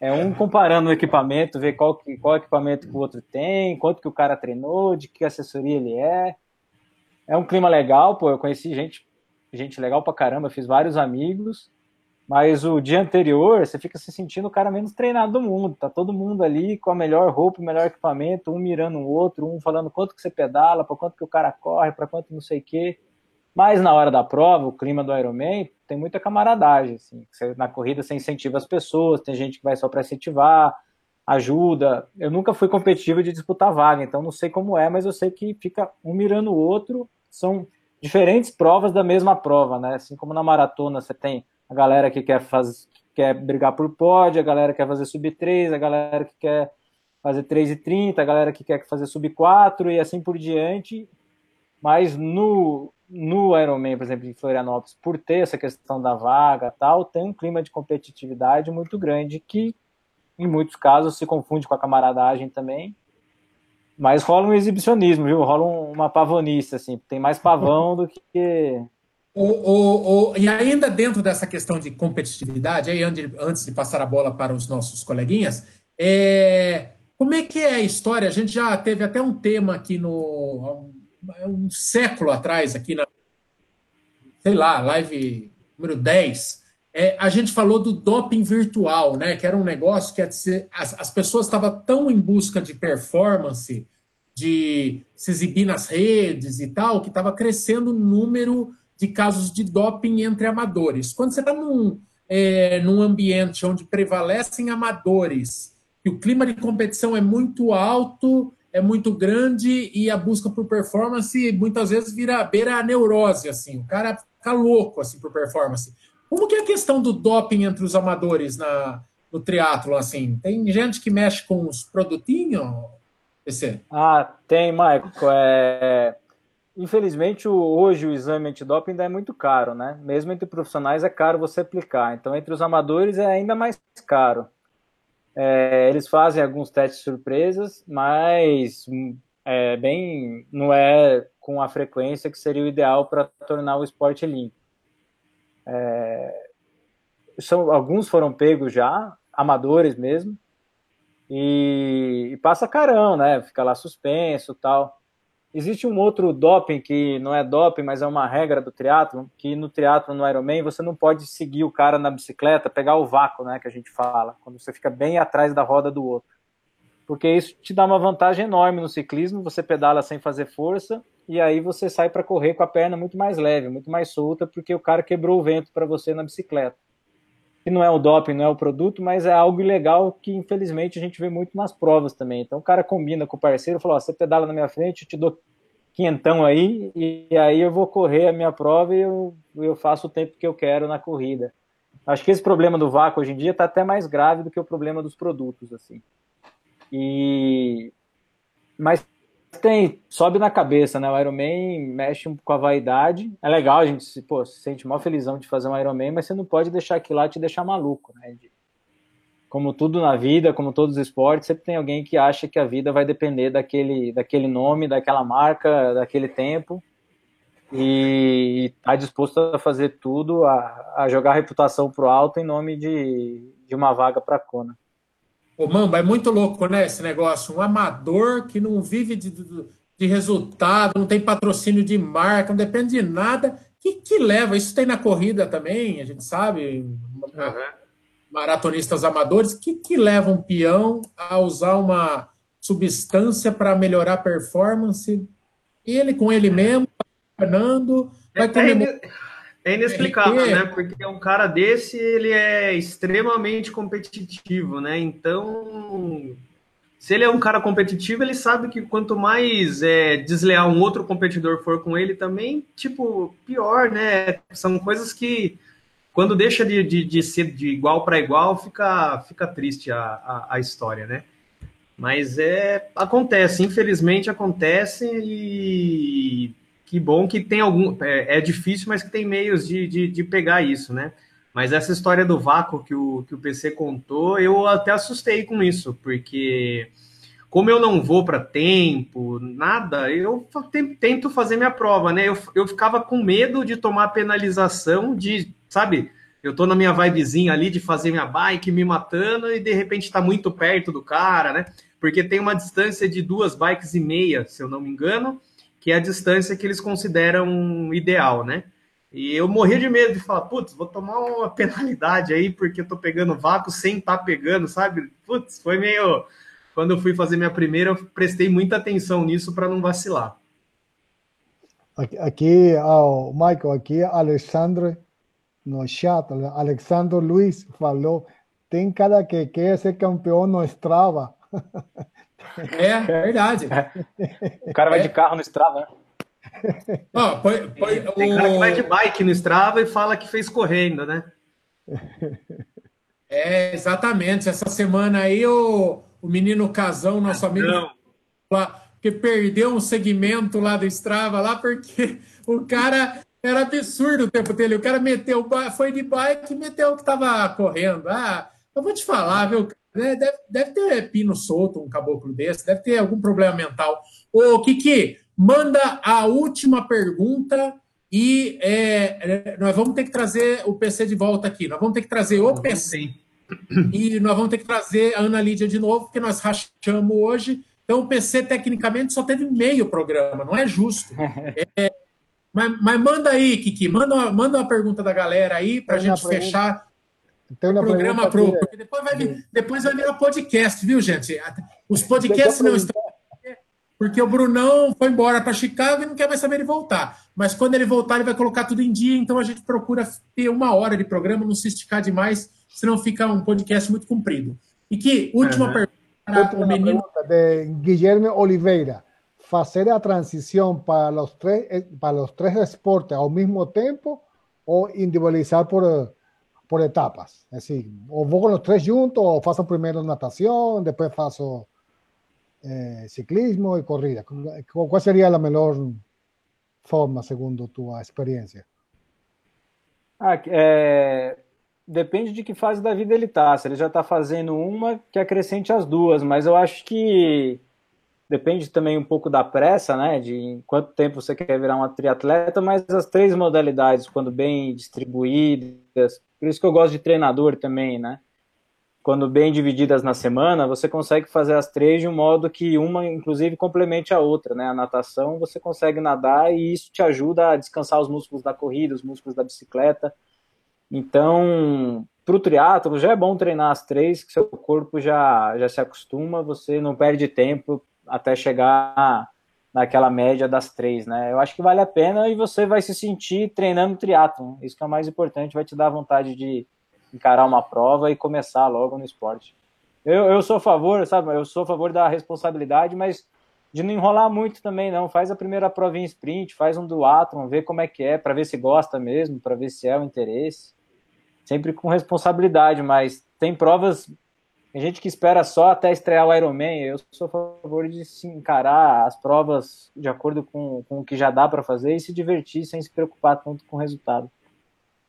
É um comparando o equipamento, ver qual, qual equipamento que o outro tem, quanto que o cara treinou, de que assessoria ele é. É um clima legal, pô. Eu conheci gente, gente legal pra caramba, fiz vários amigos. Mas o dia anterior, você fica se sentindo o cara menos treinado do mundo. Tá todo mundo ali com a melhor roupa, o melhor equipamento, um mirando o outro, um falando quanto que você pedala, para quanto que o cara corre, para quanto não sei o quê. Mas na hora da prova, o clima do Ironman tem muita camaradagem. Assim. Na corrida você incentiva as pessoas, tem gente que vai só para incentivar, ajuda. Eu nunca fui competitivo de disputar vaga, então não sei como é, mas eu sei que fica um mirando o outro. São diferentes provas da mesma prova, né? Assim como na maratona você tem a galera que quer fazer quer brigar por pódio, a galera que quer fazer sub 3, a galera que quer fazer 3 e 30, a galera que quer fazer sub 4 e assim por diante. Mas no, no Ironman, por exemplo, em Florianópolis, por ter essa questão da vaga tal, tem um clima de competitividade muito grande que em muitos casos se confunde com a camaradagem também. Mas rola um exibicionismo, viu? Rola uma pavonice, assim. Tem mais pavão do que. O, o, o, e ainda dentro dessa questão de competitividade, aí antes de passar a bola para os nossos coleguinhas, é, como é que é a história? A gente já teve até um tema aqui no. Um, um século atrás, aqui na. Sei lá, live número 10. É, a gente falou do doping virtual, né? Que era um negócio que as, as pessoas estavam tão em busca de performance, de se exibir nas redes e tal, que estava crescendo o número de casos de doping entre amadores. Quando você está num, é, num ambiente onde prevalecem amadores que o clima de competição é muito alto, é muito grande e a busca por performance muitas vezes vira beira a neurose, assim, o cara fica louco assim por performance. Como que é a questão do doping entre os amadores na, no triatlo assim? Tem gente que mexe com os produtinhos? PC? Ah, tem, Maico. É... Infelizmente, hoje o exame antidoping ainda é muito caro, né? Mesmo entre profissionais é caro você aplicar. Então, entre os amadores é ainda mais caro. É, eles fazem alguns testes surpresas, mas é, bem não é com a frequência que seria o ideal para tornar o esporte limpo. É, são, alguns foram pegos já, amadores mesmo, e, e passa carão, né? Fica lá suspenso tal. Existe um outro doping que não é doping, mas é uma regra do triatlo, que no triatlo no Ironman você não pode seguir o cara na bicicleta, pegar o vácuo, né, que a gente fala, quando você fica bem atrás da roda do outro. Porque isso te dá uma vantagem enorme no ciclismo, você pedala sem fazer força e aí você sai para correr com a perna muito mais leve, muito mais solta, porque o cara quebrou o vento para você na bicicleta. Que não é o doping, não é o produto, mas é algo ilegal que infelizmente a gente vê muito nas provas também. Então o cara combina com o parceiro, fala: ó, você pedala na minha frente, eu te dou quinhentão aí, e aí eu vou correr a minha prova e eu, eu faço o tempo que eu quero na corrida. Acho que esse problema do vácuo hoje em dia está até mais grave do que o problema dos produtos, assim. E mas tem, sobe na cabeça, né? O Ironman mexe com a vaidade. É legal, a gente se, pô, se sente mal felizão de fazer um Ironman, mas você não pode deixar aquilo lá te deixar maluco, né? Como tudo na vida, como todos os esportes, sempre tem alguém que acha que a vida vai depender daquele, daquele nome, daquela marca, daquele tempo, e está disposto a fazer tudo, a, a jogar a reputação pro alto em nome de, de uma vaga para a Kona. Ô, Mamba, é muito louco, né, esse negócio? Um amador que não vive de, de resultado, não tem patrocínio de marca, não depende de nada. que, que leva? Isso tem na corrida também, a gente sabe. Uhum maratonistas amadores, que, que leva um peão a usar uma substância para melhorar a performance? Ele com ele mesmo, treinando, vai é, é inexplicável, né? Porque um cara desse, ele é extremamente competitivo, né? Então, se ele é um cara competitivo, ele sabe que quanto mais é, desleal um outro competidor for com ele também, tipo, pior, né? São coisas que quando deixa de, de, de ser de igual para igual, fica, fica triste a, a, a, história, né? Mas é acontece, infelizmente acontece e que bom que tem algum. É, é difícil, mas que tem meios de, de, de, pegar isso, né? Mas essa história do vácuo que o, que o PC contou, eu até assustei com isso, porque como eu não vou para tempo, nada, eu tento fazer minha prova, né? Eu, eu ficava com medo de tomar penalização de sabe? Eu tô na minha vibezinha ali de fazer minha bike, me matando e de repente tá muito perto do cara, né? Porque tem uma distância de duas bikes e meia, se eu não me engano, que é a distância que eles consideram ideal, né? E eu morria de medo de falar, putz, vou tomar uma penalidade aí porque eu tô pegando vácuo sem tá pegando, sabe? Putz, foi meio. Quando eu fui fazer minha primeira, eu prestei muita atenção nisso para não vacilar. Aqui, oh, Michael, aqui, Alexandre no chat, Alexandre Luiz falou, tem cara que quer ser campeão no Strava. É, verdade. O cara vai é. de carro no Strava, né? Oh, põe, põe, tem o... cara que vai de bike no Strava e fala que fez correndo, né? É, exatamente. Essa semana aí o, o menino Casão, nosso amigo, lá, que perdeu um segmento lá do Strava lá porque o cara era absurdo o tempo dele. O cara meteu, foi de bike e meteu o que estava correndo. Ah, eu vou te falar, viu? Né? Deve, deve ter pino solto, um caboclo desse, deve ter algum problema mental. Ô, Kiki, manda a última pergunta e é, é nós vamos ter que trazer o PC de volta aqui. Nós vamos ter que trazer o PC. E nós vamos ter que trazer a Ana Lídia de novo, porque nós rachamos hoje. Então, o PC, tecnicamente, só teve meio programa, não é justo. É, mas, mas, manda aí, Kiki, manda uma, manda uma pergunta da galera aí para a gente pergunta, fechar o programa pro, porque depois vai, vir, depois vai virar podcast, viu, gente? Os podcasts não estão. Porque o Brunão foi embora para Chicago e não quer mais saber de voltar. Mas quando ele voltar, ele vai colocar tudo em dia, então a gente procura ter uma hora de programa, não se esticar demais, senão fica um podcast muito comprido. E que última uhum. pergunta para o menino. Pergunta de Guilherme Oliveira. fazer a transición para los tres, eh, para los tres deportes al mismo tiempo o individualizar por, por etapas. Es decir, o vos con los tres juntos o faço primero natación, después faço eh, ciclismo y corrida. ¿Cuál sería la mejor forma, segundo tu experiencia? Ah, é, depende de que fase da vida ele está. Se ele já está fazendo uma, que acrescente as duas. Mas eu acho que depende também um pouco da pressa, né, de quanto tempo você quer virar um triatleta, mas as três modalidades, quando bem distribuídas, por isso que eu gosto de treinador também, né, quando bem divididas na semana, você consegue fazer as três de um modo que uma, inclusive, complemente a outra, né, a natação você consegue nadar e isso te ajuda a descansar os músculos da corrida, os músculos da bicicleta, então, para o triatlo já é bom treinar as três, que seu corpo já, já se acostuma, você não perde tempo até chegar naquela média das três, né? Eu acho que vale a pena e você vai se sentir treinando triatlon. Isso que é o mais importante, vai te dar vontade de encarar uma prova e começar logo no esporte. Eu, eu sou a favor, sabe? Eu sou a favor da responsabilidade, mas de não enrolar muito também, não. Faz a primeira prova em sprint, faz um duatlon, vê como é que é, para ver se gosta mesmo, para ver se é o interesse. Sempre com responsabilidade, mas tem provas tem gente que espera só até estrear o Ironman. Eu sou a favor de se encarar as provas de acordo com, com o que já dá para fazer e se divertir sem se preocupar tanto com o resultado.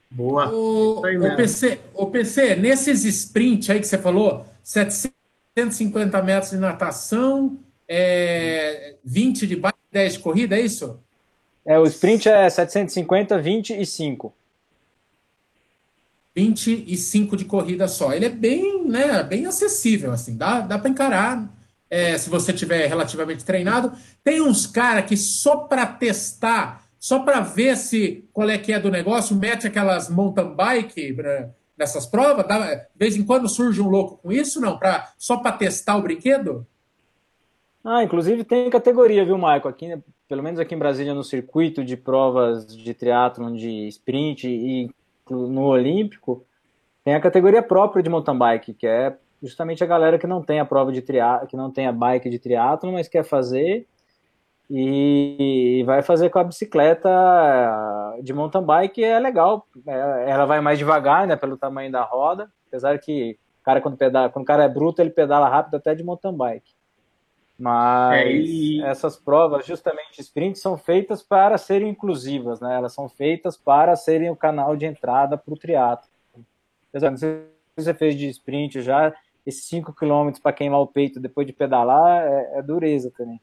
Boa. O, o, PC, o PC, nesses sprints aí que você falou, 750 metros de natação, é, 20 de bike, 10 de corrida, é isso? É, o sprint é 750, 20 e 5. 25 de corrida só. Ele é bem, né, bem acessível, assim, dá, dá para encarar é, se você tiver relativamente treinado. Tem uns caras que só para testar, só para ver se qual é que é do negócio, mete aquelas mountain bike né, nessas provas. Dá, de vez em quando surge um louco com isso, não? Pra, só para testar o brinquedo? Ah, inclusive tem categoria, viu, Maico? Aqui, pelo menos aqui em Brasília, no circuito de provas de triatlon, de sprint e no Olímpico, tem a categoria própria de mountain bike, que é justamente a galera que não tem a prova de triatlo, que não tem a bike de triatlo, mas quer fazer e vai fazer com a bicicleta de mountain bike é legal. É, ela vai mais devagar, né, pelo tamanho da roda, apesar que cara quando pedala, quando o cara é bruto, ele pedala rápido até de mountain bike. Mas é, e... essas provas, justamente sprint, são feitas para serem inclusivas, né? Elas são feitas para serem o canal de entrada para o triatlo. Não sei se você fez de sprint já, esses 5 km para queimar o peito depois de pedalar é, é dureza também.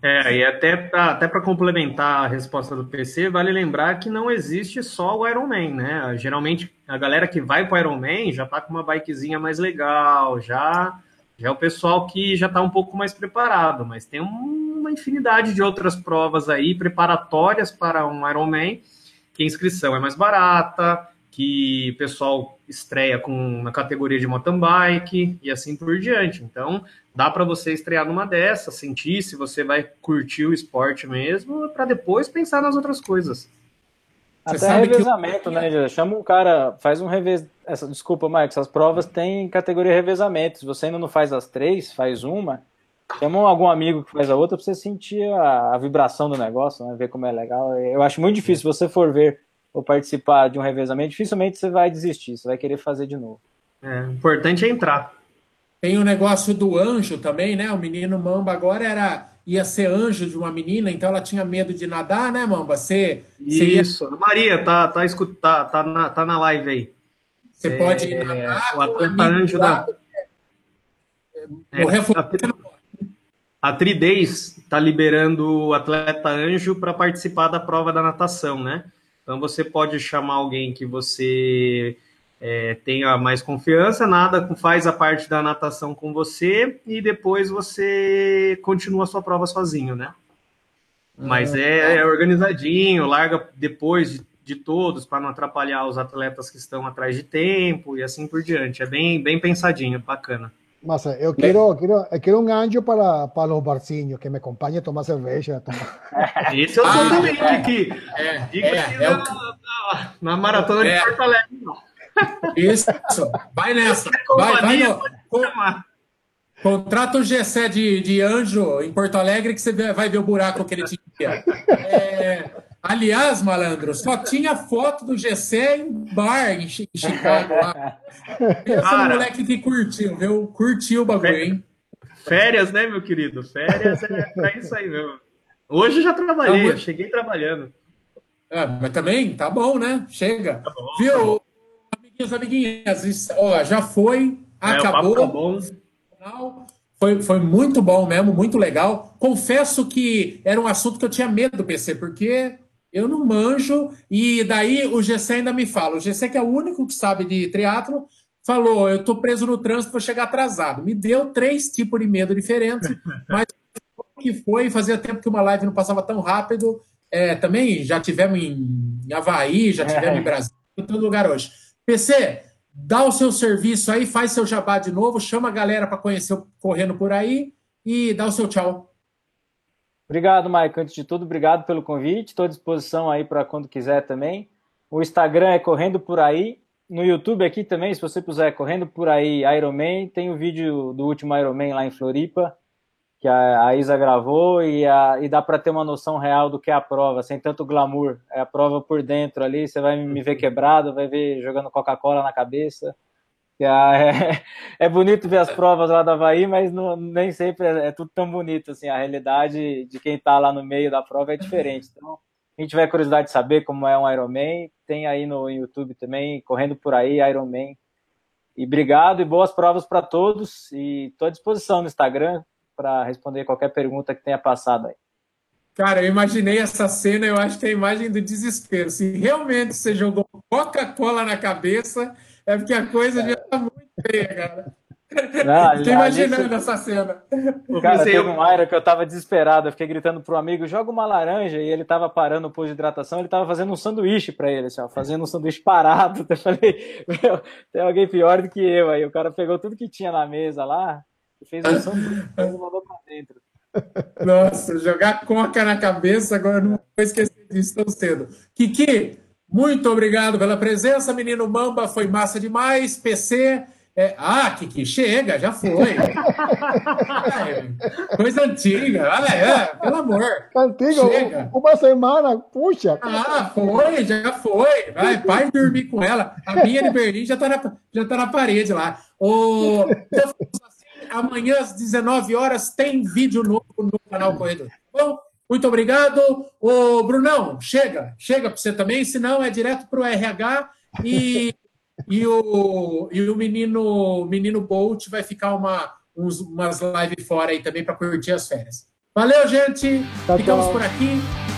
É, e até para até complementar a resposta do PC, vale lembrar que não existe só o Ironman, né? Geralmente a galera que vai para o Ironman já tá com uma bikezinha mais legal, já já é o pessoal que já está um pouco mais preparado, mas tem uma infinidade de outras provas aí preparatórias para um Ironman, que a inscrição é mais barata, que o pessoal estreia com na categoria de mountain bike e assim por diante. Então, dá para você estrear numa dessas, sentir se você vai curtir o esporte mesmo, para depois pensar nas outras coisas. Até revezamento, que... né? Chama um cara, faz um revés. Essa, desculpa, Marcos, essas provas têm categoria revezamento. Se você ainda não faz as três, faz uma. Chama algum amigo que faz a outra para você sentir a, a, vibração do negócio, né? ver como é legal. Eu acho muito difícil, se você for ver ou participar de um revezamento, dificilmente você vai desistir, você vai querer fazer de novo. É, o importante é entrar. Tem o negócio do anjo também, né? O menino Mamba agora era ia ser anjo de uma menina, então ela tinha medo de nadar, né, Mamba? Você, Isso. Ia... Maria, tá, tá, tá, tá, na, tá na live aí. Você é, pode nadar. O atleta anjo da. É, a, a Tridez está liberando o atleta anjo para participar da prova da natação, né? Então você pode chamar alguém que você é, tenha mais confiança, nada faz a parte da natação com você e depois você continua a sua prova sozinho, né? Mas ah, é, é organizadinho, larga depois de, de todos para não atrapalhar os atletas que estão atrás de tempo e assim por diante. É bem, bem pensadinho, bacana. Mas eu quero, quero, eu quero um anjo para, para os barcinhos, que me acompanhe a tomar cerveja. Tomar... Esse eu sou ah, também, que é, dica é, é, na, na, na, maratona de Porto Alegre. Isso, vai nessa. Vai, vai no, Contrata o Gessé de, de anjo em Porto Alegre que você vai ver o buraco que ele tinha. É, aliás, malandro, só tinha foto do Gessé em bar em Chicago. Lá. Esse moleque que curtiu, viu? Curtiu o bagulho, hein? Férias, né, meu querido? Férias é pra isso aí mesmo. Hoje já trabalhei, tá cheguei trabalhando. É, mas também tá bom, né? Chega. Tá bom, viu? Amiguinhos, amiguinhas, ó, já foi, é, acabou. Bom. Foi, foi muito bom mesmo, muito legal. Confesso que era um assunto que eu tinha medo do PC, porque eu não manjo, e daí o GC ainda me fala. O GC, que é o único que sabe de triatlo, falou: eu tô preso no trânsito para chegar atrasado. Me deu três tipos de medo diferentes, mas que foi, fazia tempo que uma live não passava tão rápido. É, também já tivemos em Havaí, já tivemos é. em Brasília, em todo lugar hoje. PC, dá o seu serviço aí, faz seu jabá de novo, chama a galera para conhecer o Correndo por aí e dá o seu tchau. Obrigado, Mike. Antes de tudo, obrigado pelo convite. Estou à disposição aí para quando quiser também. O Instagram é Correndo Por Aí. No YouTube aqui também, se você puser Correndo Por Aí Ironman, tem o vídeo do último Ironman lá em Floripa que a, Isa gravou e, a, e dá para ter uma noção real do que é a prova, sem tanto glamour. É a prova por dentro ali, você vai me ver quebrado, vai ver jogando Coca-Cola na cabeça. É, é, bonito ver as provas lá do Havaí, mas não, nem sempre é, é, tudo tão bonito. Assim, a realidade de quem está lá no meio da prova é diferente. Então, quem tiver curiosidade de saber como é um Ironman, tem aí no YouTube também, correndo por aí, Ironman. E obrigado e boas provas para todos. E estou à disposição no Instagram, para responder qualquer pergunta que tenha passado aí. Cara, eu imaginei essa cena, eu acho que é a imagem do desespero. Se realmente você jogou Coca-Cola na cabeça, é porque a coisa já está muito feia, cara. Estou imaginando essa cena. Cara, teve um Iron que eu tava desesperado, eu fiquei gritando pro amigo, joga uma laranja, e ele tava parando o posto de hidratação, ele tava fazendo um sanduíche para ele, assim, ó, fazendo um sanduíche parado. Eu falei, meu, tem alguém pior do que eu aí. O cara pegou tudo que tinha na mesa lá, fez um sanduíche e mandou pra dentro. Nossa, jogar coca na cabeça, agora não vou esquecer disso tão cedo. Kiki, muito obrigado pela presença, menino Mamba, foi massa demais. PC, é... ah, Kiki, chega, já foi. é, coisa antiga, olha, é, pelo amor. Antiga, chega. uma semana, puxa. Ah, foi, já foi. Vai, pai dormir com ela. A minha de Berlim já tá na, já tá na parede lá. O... Amanhã às 19 horas tem vídeo novo no canal Corredor. Bom, muito obrigado. O Brunão, chega, chega para você também, senão é direto para o RH e, e, o, e o menino, menino Bolt vai ficar uma, uns, umas lives fora aí também para curtir as férias. Valeu, gente. Ficamos por aqui.